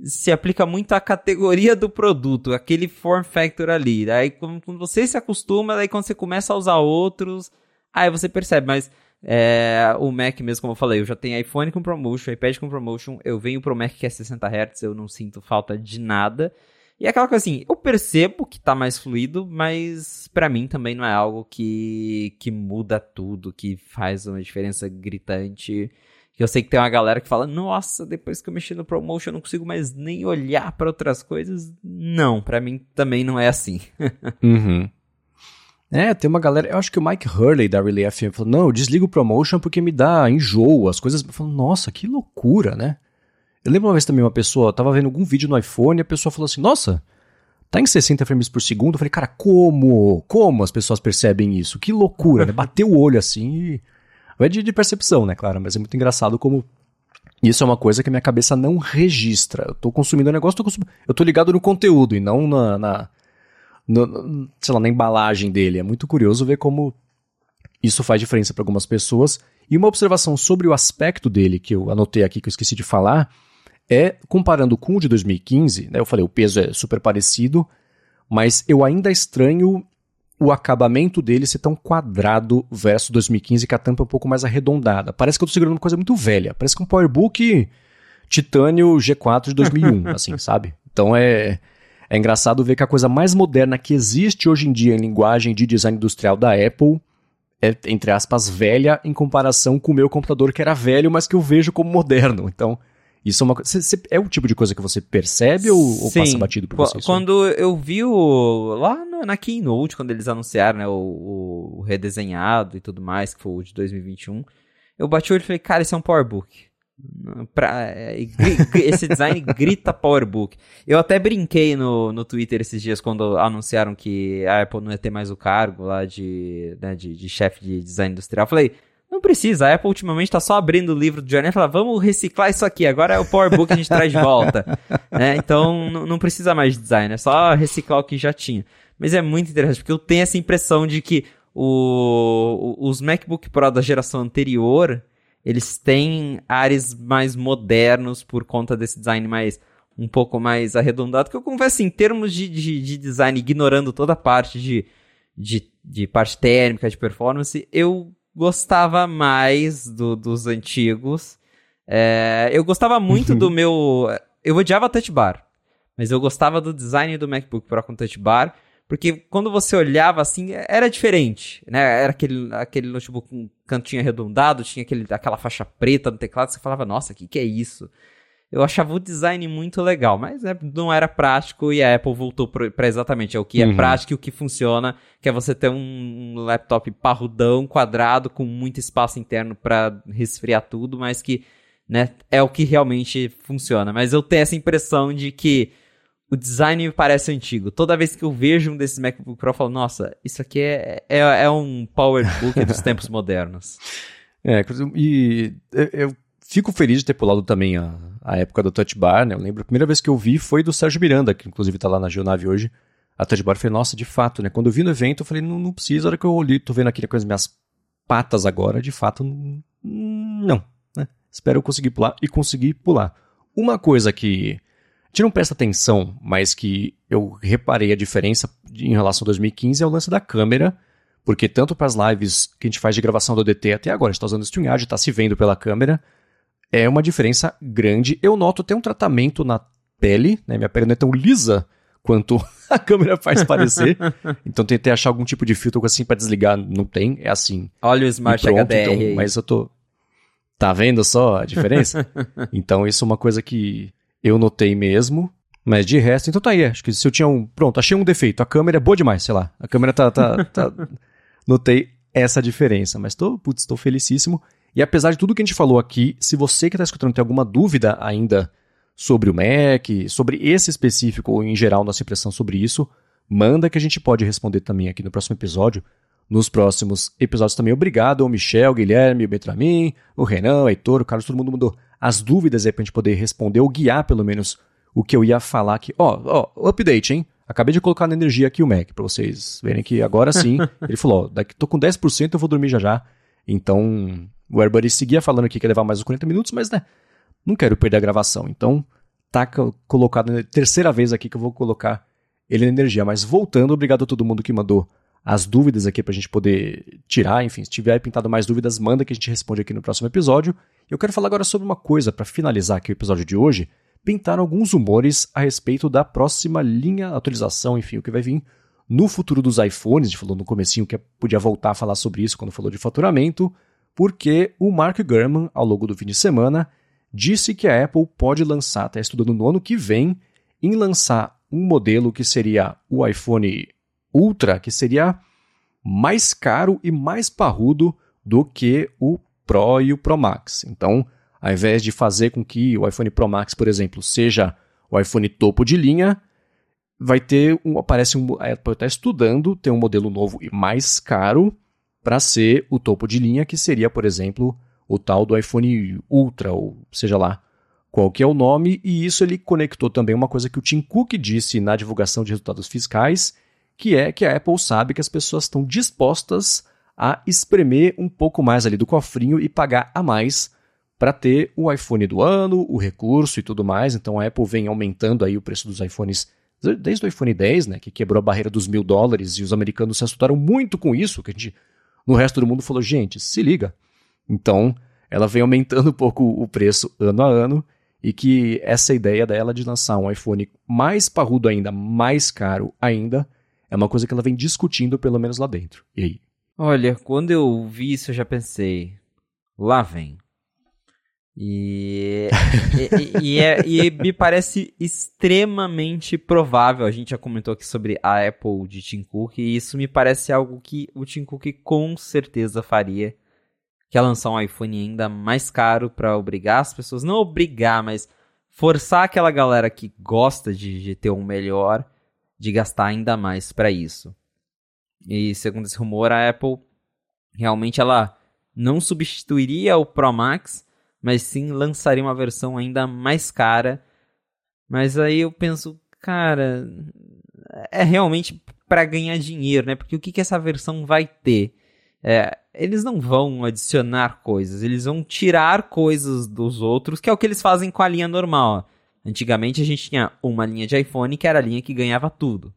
se aplica muito à categoria do produto, aquele form factor ali. Aí quando você se acostuma, daí quando você começa a usar outros, aí você percebe, mas é, o Mac mesmo, como eu falei, eu já tenho iPhone com promotion, iPad com promotion, eu venho pro Mac que é 60 Hz, eu não sinto falta de nada. E é aquela coisa assim, eu percebo que tá mais fluido, mas para mim também não é algo que, que muda tudo, que faz uma diferença gritante. Eu sei que tem uma galera que fala, nossa, depois que eu mexi no promotion eu não consigo mais nem olhar para outras coisas. Não, para mim também não é assim. uhum. É, tem uma galera, eu acho que o Mike Hurley da Relay FM falou, não, eu desligo o promotion porque me dá enjoo, as coisas, eu falo, nossa, que loucura, né? Eu lembro uma vez também uma pessoa, tava vendo algum vídeo no iPhone e a pessoa falou assim, nossa, tá em 60 frames por segundo, eu falei, cara, como? Como as pessoas percebem isso? Que loucura, né? Bateu o olho assim e é de, de percepção, né, claro, mas é muito engraçado como isso é uma coisa que a minha cabeça não registra. Eu tô consumindo o negócio, tô consumindo, eu tô ligado no conteúdo e não na, na no, sei lá, na embalagem dele. É muito curioso ver como isso faz diferença para algumas pessoas. E uma observação sobre o aspecto dele que eu anotei aqui que eu esqueci de falar é comparando com o de 2015, né, eu falei o peso é super parecido, mas eu ainda estranho o acabamento dele ser tão quadrado versus 2015, que a tampa é um pouco mais arredondada. Parece que eu tô segurando uma coisa muito velha. Parece que um PowerBook Titânio G4 de 2001, assim, sabe? Então é, é engraçado ver que a coisa mais moderna que existe hoje em dia em linguagem de design industrial da Apple é, entre aspas, velha em comparação com o meu computador que era velho, mas que eu vejo como moderno. Então, isso é uma coisa. É o tipo de coisa que você percebe ou, ou passa batido por você? Quando eu vi o. Lá no, na Keynote, quando eles anunciaram né, o, o, redesenhado e tudo mais, que foi o de 2021, eu bati o olho e falei, cara, esse é um PowerBook. Pra, é, esse design grita PowerBook. Eu até brinquei no, no Twitter esses dias quando anunciaram que a Apple não ia ter mais o cargo lá de, né, de, de chefe de design industrial. falei, não precisa, a Apple ultimamente está só abrindo o livro do jornal e fala, vamos reciclar isso aqui, agora é o PowerBook que a gente traz de volta. É, então não precisa mais de design, é só reciclar o que já tinha. Mas é muito interessante, porque eu tenho essa impressão de que o, os MacBook Pro da geração anterior, eles têm ares mais modernos por conta desse design mais um pouco mais arredondado, que eu confesso, em termos de, de, de design, ignorando toda a parte de, de, de parte térmica, de performance, eu gostava mais do, dos antigos. É, eu gostava muito do meu. Eu odiava Touch Bar, mas eu gostava do design do MacBook Pro com Touch Bar, porque quando você olhava assim, era diferente, né? Era aquele, aquele notebook com cantinho arredondado, tinha aquele, aquela faixa preta no teclado, você falava, nossa, o que, que é isso? Eu achava o design muito legal, mas é, não era prático e a Apple voltou para exatamente é o que é uhum. prático e o que funciona, que é você ter um, um laptop parrudão, quadrado, com muito espaço interno para resfriar tudo, mas que né, é o que realmente funciona. Mas eu tenho essa impressão de que o design me parece antigo. Toda vez que eu vejo um desses MacBook Pro, eu falo, nossa, isso aqui é, é, é um PowerBook dos tempos modernos. É, e eu fico feliz de ter pulado também a, a época do Touch Bar, né? Eu lembro a primeira vez que eu vi foi do Sérgio Miranda, que inclusive tá lá na Geonave hoje. A Touch Bar, falei, nossa, de fato, né? Quando eu vi no evento, eu falei, não, não precisa, a hora que eu olhei, tô vendo aqui com as minhas patas agora, de fato, não, né? Espero eu conseguir pular e conseguir pular. Uma coisa que a gente não presta atenção, mas que eu reparei a diferença em relação a 2015 é o lance da câmera, porque tanto para as lives que a gente faz de gravação do DT até agora, a gente está usando o StreamYard, está se vendo pela câmera, é uma diferença grande. Eu noto até um tratamento na pele, né? Minha pele não é tão lisa quanto a câmera faz parecer. então tentei achar algum tipo de filtro assim para desligar, não tem, é assim. Olha o Smart pronto, HDR. Então, mas eu tô Tá vendo só a diferença? então isso é uma coisa que eu notei mesmo. Mas de resto, então tá aí. Acho que se eu tinha um. Pronto, achei um defeito. A câmera é boa demais, sei lá. A câmera tá. tá, tá... Notei essa diferença. Mas tô, putz, tô felicíssimo. E apesar de tudo que a gente falou aqui, se você que está escutando tem alguma dúvida ainda sobre o Mac, sobre esse específico ou em geral nossa impressão sobre isso, manda que a gente pode responder também aqui no próximo episódio. nos próximos episódios também. Obrigado ao Michel, Guilherme, o Betramin, o Renan, o Heitor, o Carlos, todo mundo mandou as dúvidas aí pra gente poder responder ou guiar pelo menos o que eu ia falar aqui. Ó, ó, update, hein? Acabei de colocar na energia aqui o Mac, para vocês verem que agora sim, ele falou, ó, daqui tô com 10%, eu vou dormir já já. Então, o AirBuddy seguia falando aqui que ia levar mais uns 40 minutos, mas né, não quero perder a gravação. Então, tá colocado na terceira vez aqui que eu vou colocar ele na energia. Mas voltando, obrigado a todo mundo que mandou as dúvidas aqui pra gente poder tirar. Enfim, se tiver pintado mais dúvidas, manda que a gente responde aqui no próximo episódio. Eu quero falar agora sobre uma coisa para finalizar aqui o episódio de hoje pintaram alguns rumores a respeito da próxima linha atualização, enfim, o que vai vir no futuro dos iPhones. A gente falou no comecinho que podia voltar a falar sobre isso quando falou de faturamento, porque o Mark Gurman, ao longo do fim de semana, disse que a Apple pode lançar, está estudando no ano que vem, em lançar um modelo que seria o iPhone Ultra, que seria mais caro e mais parrudo do que o Pro e o Pro Max. Então, ao invés de fazer com que o iPhone Pro Max, por exemplo, seja o iPhone topo de linha, vai ter um, aparece um, a Apple está estudando ter um modelo novo e mais caro para ser o topo de linha, que seria, por exemplo, o tal do iPhone Ultra, ou seja lá qual que é o nome, e isso ele conectou também uma coisa que o Tim Cook disse na divulgação de resultados fiscais, que é que a Apple sabe que as pessoas estão dispostas a espremer um pouco mais ali do cofrinho e pagar a mais para ter o iPhone do ano, o recurso e tudo mais. Então a Apple vem aumentando aí o preço dos iPhones desde o iPhone 10, né, que quebrou a barreira dos mil dólares e os americanos se assustaram muito com isso, que a gente no resto do mundo falou, gente, se liga. Então ela vem aumentando um pouco o preço ano a ano e que essa ideia dela de lançar um iPhone mais parrudo ainda, mais caro ainda, é uma coisa que ela vem discutindo pelo menos lá dentro. E aí? Olha, quando eu vi isso eu já pensei, lá vem. E, e, e, é, e, me parece extremamente provável. A gente já comentou aqui sobre a Apple de Tim Cook, e isso me parece algo que o Tim Cook com certeza faria. Que é lançar um iPhone ainda mais caro para obrigar as pessoas, não obrigar, mas forçar aquela galera que gosta de, de ter um melhor de gastar ainda mais para isso. E segundo esse rumor, a Apple realmente ela não substituiria o Pro Max mas sim lançaria uma versão ainda mais cara. Mas aí eu penso, cara, é realmente para ganhar dinheiro, né? Porque o que, que essa versão vai ter? É, eles não vão adicionar coisas, eles vão tirar coisas dos outros, que é o que eles fazem com a linha normal. Antigamente a gente tinha uma linha de iPhone que era a linha que ganhava tudo.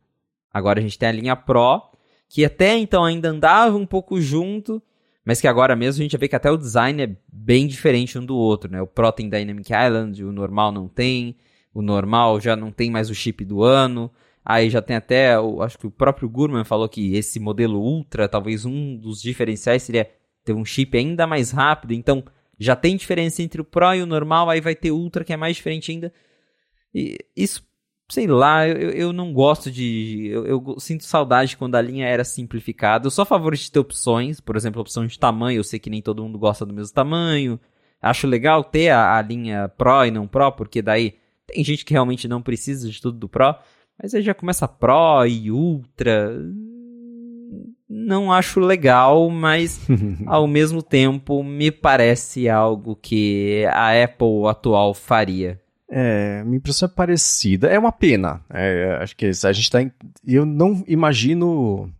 Agora a gente tem a linha Pro, que até então ainda andava um pouco junto, mas que agora mesmo a gente já vê que até o design é bem diferente um do outro, né? O Pro tem Dynamic Island, o normal não tem, o normal já não tem mais o chip do ano, aí já tem até, acho que o próprio Gurman falou que esse modelo Ultra, talvez um dos diferenciais seria ter um chip ainda mais rápido, então já tem diferença entre o Pro e o normal, aí vai ter Ultra que é mais diferente ainda. E isso sei lá, eu, eu não gosto de. Eu, eu, sinto saudade quando a linha era simplificada. Eu sou a favor de ter opções, por exemplo, opção de tamanho. Eu sei que nem todo mundo gosta do mesmo tamanho. Acho legal ter a, a linha Pro e não Pro, porque daí tem gente que realmente não precisa de tudo do Pro. Mas aí já começa Pro e Ultra. Não acho legal, mas ao mesmo tempo me parece algo que a Apple atual faria. É, minha impressão é parecida. É uma pena. É, acho que a gente tá. Em... Eu não imagino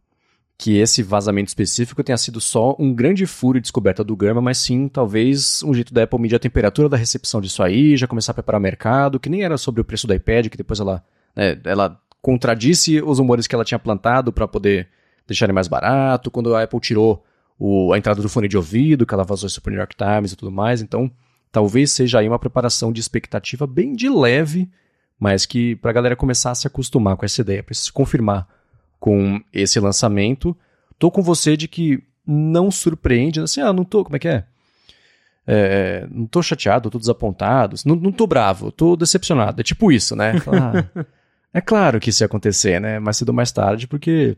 que esse vazamento específico tenha sido só um grande furo de descoberta do Gama, mas sim talvez um jeito da Apple medir a temperatura da recepção disso aí, já começar a preparar o mercado, que nem era sobre o preço do iPad, que depois ela, né, ela contradisse os rumores que ela tinha plantado para poder deixar ele mais barato, quando a Apple tirou o, a entrada do fone de ouvido, que ela vazou isso pro New York Times e tudo mais, então Talvez seja aí uma preparação de expectativa bem de leve, mas que para a galera começar a se acostumar com essa ideia, para se confirmar com esse lançamento. Tô com você de que não surpreende, assim, ah, não tô, como é que é? é não tô chateado, tô desapontado, não, não tô bravo, tô decepcionado. É tipo isso, né? Ah, é claro que isso ia acontecer, né? Mais cedo ou mais tarde, porque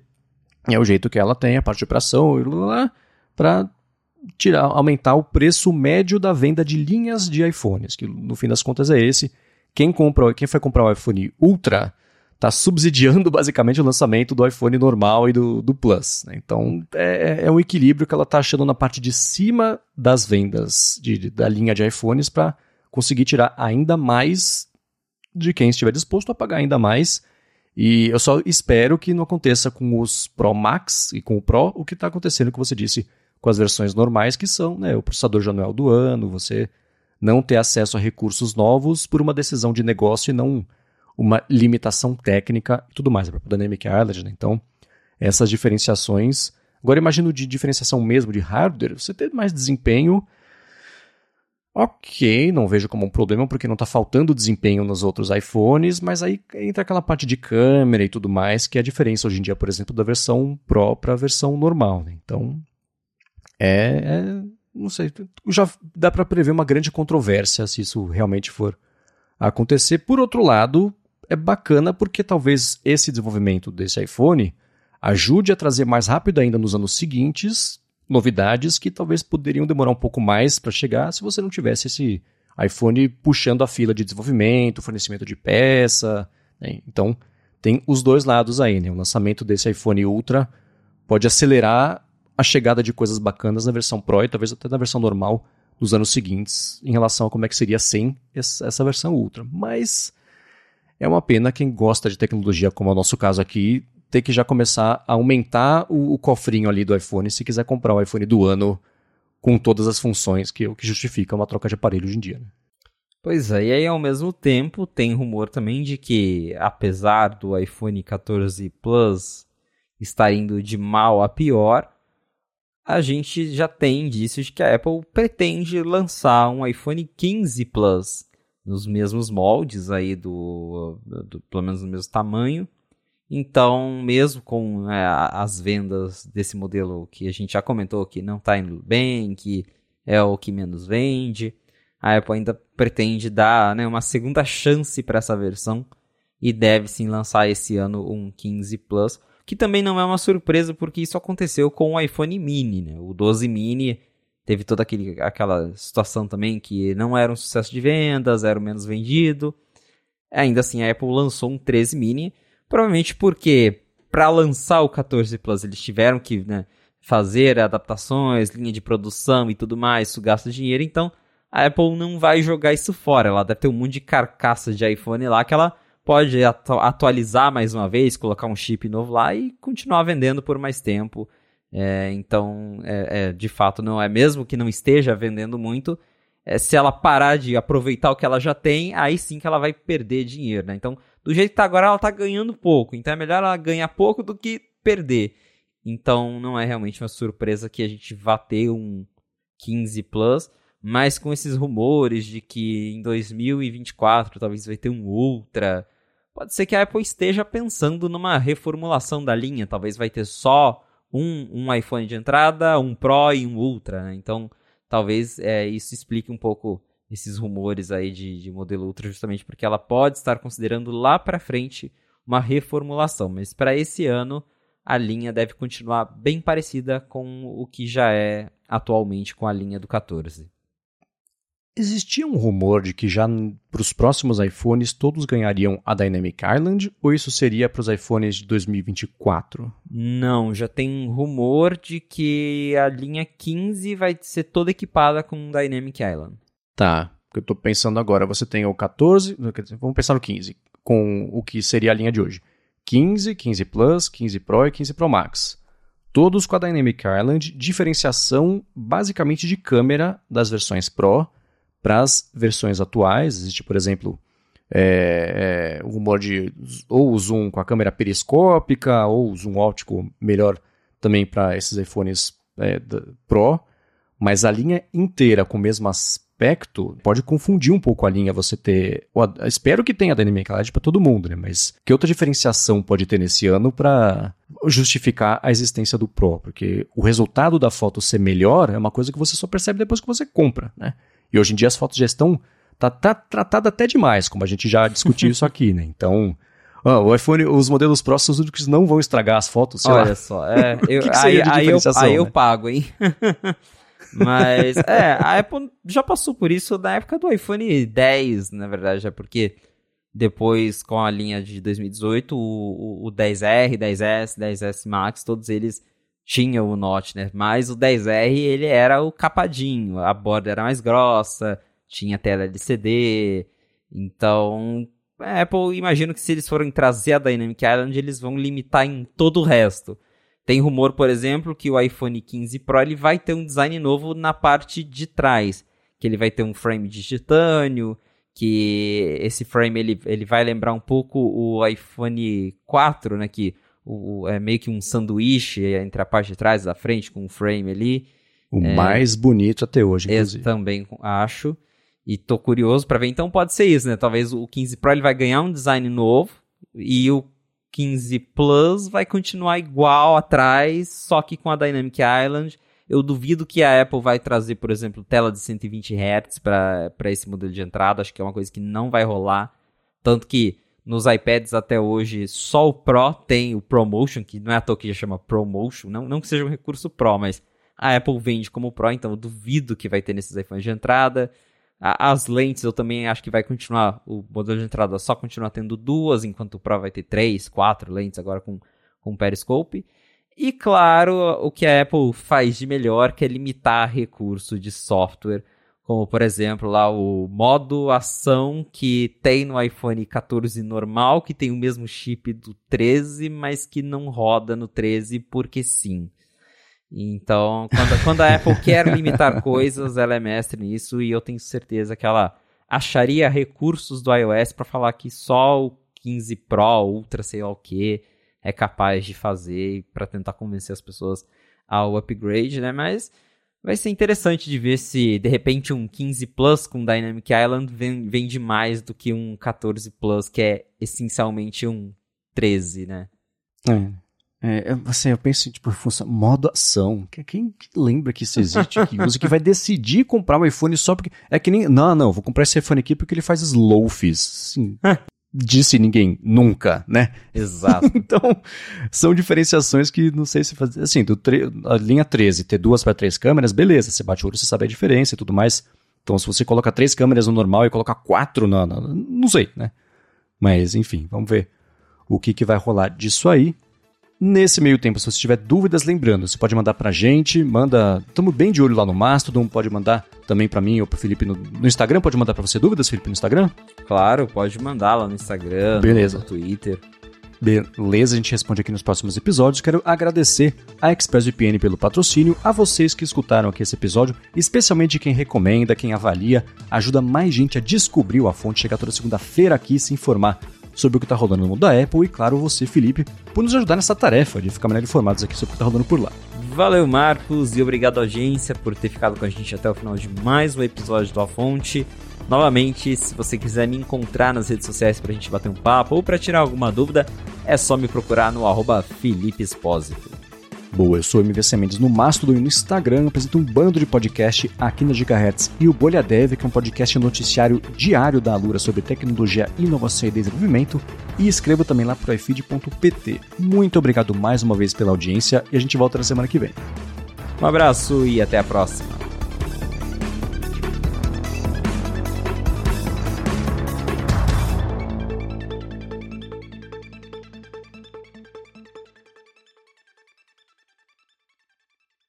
é o jeito que ela tem, a parte de operação, para tirar, aumentar o preço médio da venda de linhas de iPhones, que no fim das contas é esse. Quem compra, quem foi comprar o iPhone Ultra tá subsidiando basicamente o lançamento do iPhone normal e do, do Plus. Né? Então é, é, um equilíbrio que ela tá achando na parte de cima das vendas de, de, da linha de iPhones para conseguir tirar ainda mais de quem estiver disposto a pagar ainda mais. E eu só espero que não aconteça com os Pro Max e com o Pro o que está acontecendo, que você disse, com as versões normais, que são né, o processador já é do ano, você não ter acesso a recursos novos por uma decisão de negócio e não uma limitação técnica e tudo mais, a própria Dynamic Island, né? Então, essas diferenciações. Agora, imagino de diferenciação mesmo de hardware, você ter mais desempenho. Ok, não vejo como um problema porque não está faltando desempenho nos outros iPhones, mas aí entra aquela parte de câmera e tudo mais, que é a diferença hoje em dia, por exemplo, da versão Pro para a versão normal. Né? Então, é, é, Não sei, já dá para prever uma grande controvérsia se isso realmente for acontecer. Por outro lado, é bacana porque talvez esse desenvolvimento desse iPhone ajude a trazer mais rápido ainda nos anos seguintes novidades que talvez poderiam demorar um pouco mais para chegar se você não tivesse esse iPhone puxando a fila de desenvolvimento, fornecimento de peça. Né? Então, tem os dois lados aí. Né? O lançamento desse iPhone Ultra pode acelerar a chegada de coisas bacanas na versão Pro e talvez até na versão normal nos anos seguintes, em relação a como é que seria sem essa versão Ultra. Mas é uma pena quem gosta de tecnologia, como é o nosso caso aqui, ter que já começar a aumentar o, o cofrinho ali do iPhone se quiser comprar o iPhone do ano com todas as funções que, que justifica uma troca de aparelho hoje em dia. Né? Pois é, e aí ao mesmo tempo tem rumor também de que, apesar do iPhone 14 Plus estar indo de mal a pior, a gente já tem indícios de que a Apple pretende lançar um iPhone 15 Plus nos mesmos moldes aí do, do pelo menos no mesmo tamanho. Então, mesmo com é, as vendas desse modelo que a gente já comentou que não está indo bem, que é o que menos vende, a Apple ainda pretende dar né, uma segunda chance para essa versão e deve sim lançar esse ano um 15 Plus, que também não é uma surpresa porque isso aconteceu com o iPhone mini, né? O 12 mini teve toda aquele, aquela situação também que não era um sucesso de vendas, era o menos vendido. Ainda assim, a Apple lançou um 13 mini, provavelmente porque para lançar o 14 Plus eles tiveram que né, fazer adaptações, linha de produção e tudo mais, isso gasta dinheiro, então a Apple não vai jogar isso fora. Ela deve ter um monte de carcaça de iPhone lá que ela pode atu atualizar mais uma vez, colocar um chip novo lá e continuar vendendo por mais tempo. É, então, é, é, de fato, não é mesmo que não esteja vendendo muito. É, se ela parar de aproveitar o que ela já tem, aí sim que ela vai perder dinheiro. Né? Então, do jeito que está agora, ela está ganhando pouco. Então, é melhor ela ganhar pouco do que perder. Então, não é realmente uma surpresa que a gente vá ter um 15 Plus. Mas com esses rumores de que em 2024 talvez vai ter um Ultra, pode ser que a Apple esteja pensando numa reformulação da linha. Talvez vai ter só um, um iPhone de entrada, um Pro e um Ultra, né? Então, talvez é, isso explique um pouco esses rumores aí de, de modelo Ultra, justamente porque ela pode estar considerando lá para frente uma reformulação. Mas para esse ano, a linha deve continuar bem parecida com o que já é atualmente com a linha do 14. Existia um rumor de que já para os próximos iPhones todos ganhariam a Dynamic Island ou isso seria para os iPhones de 2024? Não, já tem rumor de que a linha 15 vai ser toda equipada com Dynamic Island. Tá, eu estou pensando agora, você tem o 14, vamos pensar no 15, com o que seria a linha de hoje. 15, 15 Plus, 15 Pro e 15 Pro Max. Todos com a Dynamic Island, diferenciação basicamente de câmera das versões Pro para as versões atuais, existe, por exemplo, é, é, o rumor de ou o zoom com a câmera periscópica, ou o zoom óptico melhor também para esses iPhones é, Pro, mas a linha inteira com o mesmo aspecto pode confundir um pouco a linha você ter. espero que tenha Dynamic Light para todo mundo, né? Mas que outra diferenciação pode ter nesse ano para justificar a existência do Pro? Porque o resultado da foto ser melhor é uma coisa que você só percebe depois que você compra, né? E hoje em dia as fotos já estão. Tá, tá tratada até demais, como a gente já discutiu isso aqui, né? Então. o iPhone, os modelos próximos que não vão estragar as fotos, sei Olha lá. só, é, eu, que que aí, aí, eu, aí né? eu pago, hein? Mas, é, a Apple já passou por isso na época do iPhone 10, na verdade, é porque Depois, com a linha de 2018, o, o 10R, 10S, 10S Max, todos eles tinham o Notch, né? Mas o 10R, ele era o capadinho, a borda era mais grossa, tinha tela LCD, então... Apple, imagino que se eles forem trazer a Dynamic Island, eles vão limitar em todo o resto. Tem rumor, por exemplo, que o iPhone 15 Pro ele vai ter um design novo na parte de trás, que ele vai ter um frame de titânio, que esse frame ele, ele vai lembrar um pouco o iPhone 4, né, que o, é meio que um sanduíche entre a parte de trás e da frente com um frame ali. O é, mais bonito até hoje, inclusive. Eu também acho. E tô curioso para ver. Então pode ser isso, né? Talvez o 15 Pro ele vai ganhar um design novo e o 15 Plus vai continuar igual atrás, só que com a Dynamic Island eu duvido que a Apple vai trazer, por exemplo, tela de 120 Hz para esse modelo de entrada. Acho que é uma coisa que não vai rolar. Tanto que nos iPads até hoje só o Pro tem o ProMotion, que não é à toa que já chama ProMotion. Não, não que seja um recurso Pro, mas a Apple vende como Pro, então eu duvido que vai ter nesses iPhones de entrada. As lentes eu também acho que vai continuar, o modelo de entrada só continuar tendo duas, enquanto o Pro vai ter três, quatro lentes agora com, com periscope. E claro, o que a Apple faz de melhor, que é limitar recurso de software, como por exemplo lá o modo ação que tem no iPhone 14 normal, que tem o mesmo chip do 13, mas que não roda no 13 porque sim. Então, quando, quando a Apple quer limitar coisas, ela é mestre nisso e eu tenho certeza que ela acharia recursos do iOS para falar que só o 15 Pro, Ultra, sei lá o que, é capaz de fazer para tentar convencer as pessoas ao upgrade, né? Mas vai ser interessante de ver se de repente um 15 Plus com Dynamic Island vende mais do que um 14 Plus que é essencialmente um 13, né? É. É, assim, eu penso, tipo, função, modo ação. Quem lembra que isso existe, que usa, que vai decidir comprar um iPhone só porque. É que nem. Não, não, vou comprar esse iPhone aqui porque ele faz slowfis. Sim disse ninguém nunca, né? Exato. então, são diferenciações que não sei se fazer. Assim, do a linha 13 ter duas para três câmeras, beleza, você bate o olho, você sabe a diferença e tudo mais. Então, se você coloca três câmeras no normal e coloca quatro na, na não sei, né? Mas, enfim, vamos ver o que, que vai rolar disso aí. Nesse meio tempo, se você tiver dúvidas, lembrando, você pode mandar pra gente, manda. Estamos bem de olho lá no Mastodon, pode mandar também para mim ou pro Felipe no, no, Instagram. Pode mandar para você dúvidas, Felipe, no Instagram? Claro, pode mandar lá no Instagram, Beleza. no Twitter. Beleza, a gente responde aqui nos próximos episódios. Quero agradecer a ExpressVPN pelo patrocínio, a vocês que escutaram aqui esse episódio, especialmente quem recomenda, quem avalia, ajuda mais gente a descobrir a fonte, chegar toda segunda-feira aqui e se informar sobre o que está rolando no mundo da Apple e, claro, você, Felipe, por nos ajudar nessa tarefa de ficar melhor informados aqui sobre o que está rolando por lá. Valeu, Marcos, e obrigado, audiência, por ter ficado com a gente até o final de mais um episódio do A Fonte. Novamente, se você quiser me encontrar nas redes sociais para a gente bater um papo ou para tirar alguma dúvida, é só me procurar no arroba Felipe Espósito. Boa, eu sou o MVC Mendes no Mastodon e no Instagram, apresento um bando de podcast aqui na Gigahertz e o Bolha Dev, que é um podcast noticiário diário da Alura sobre tecnologia, inovação e desenvolvimento, e escrevo também lá pro ifeed.pt. Muito obrigado mais uma vez pela audiência e a gente volta na semana que vem. Um abraço e até a próxima.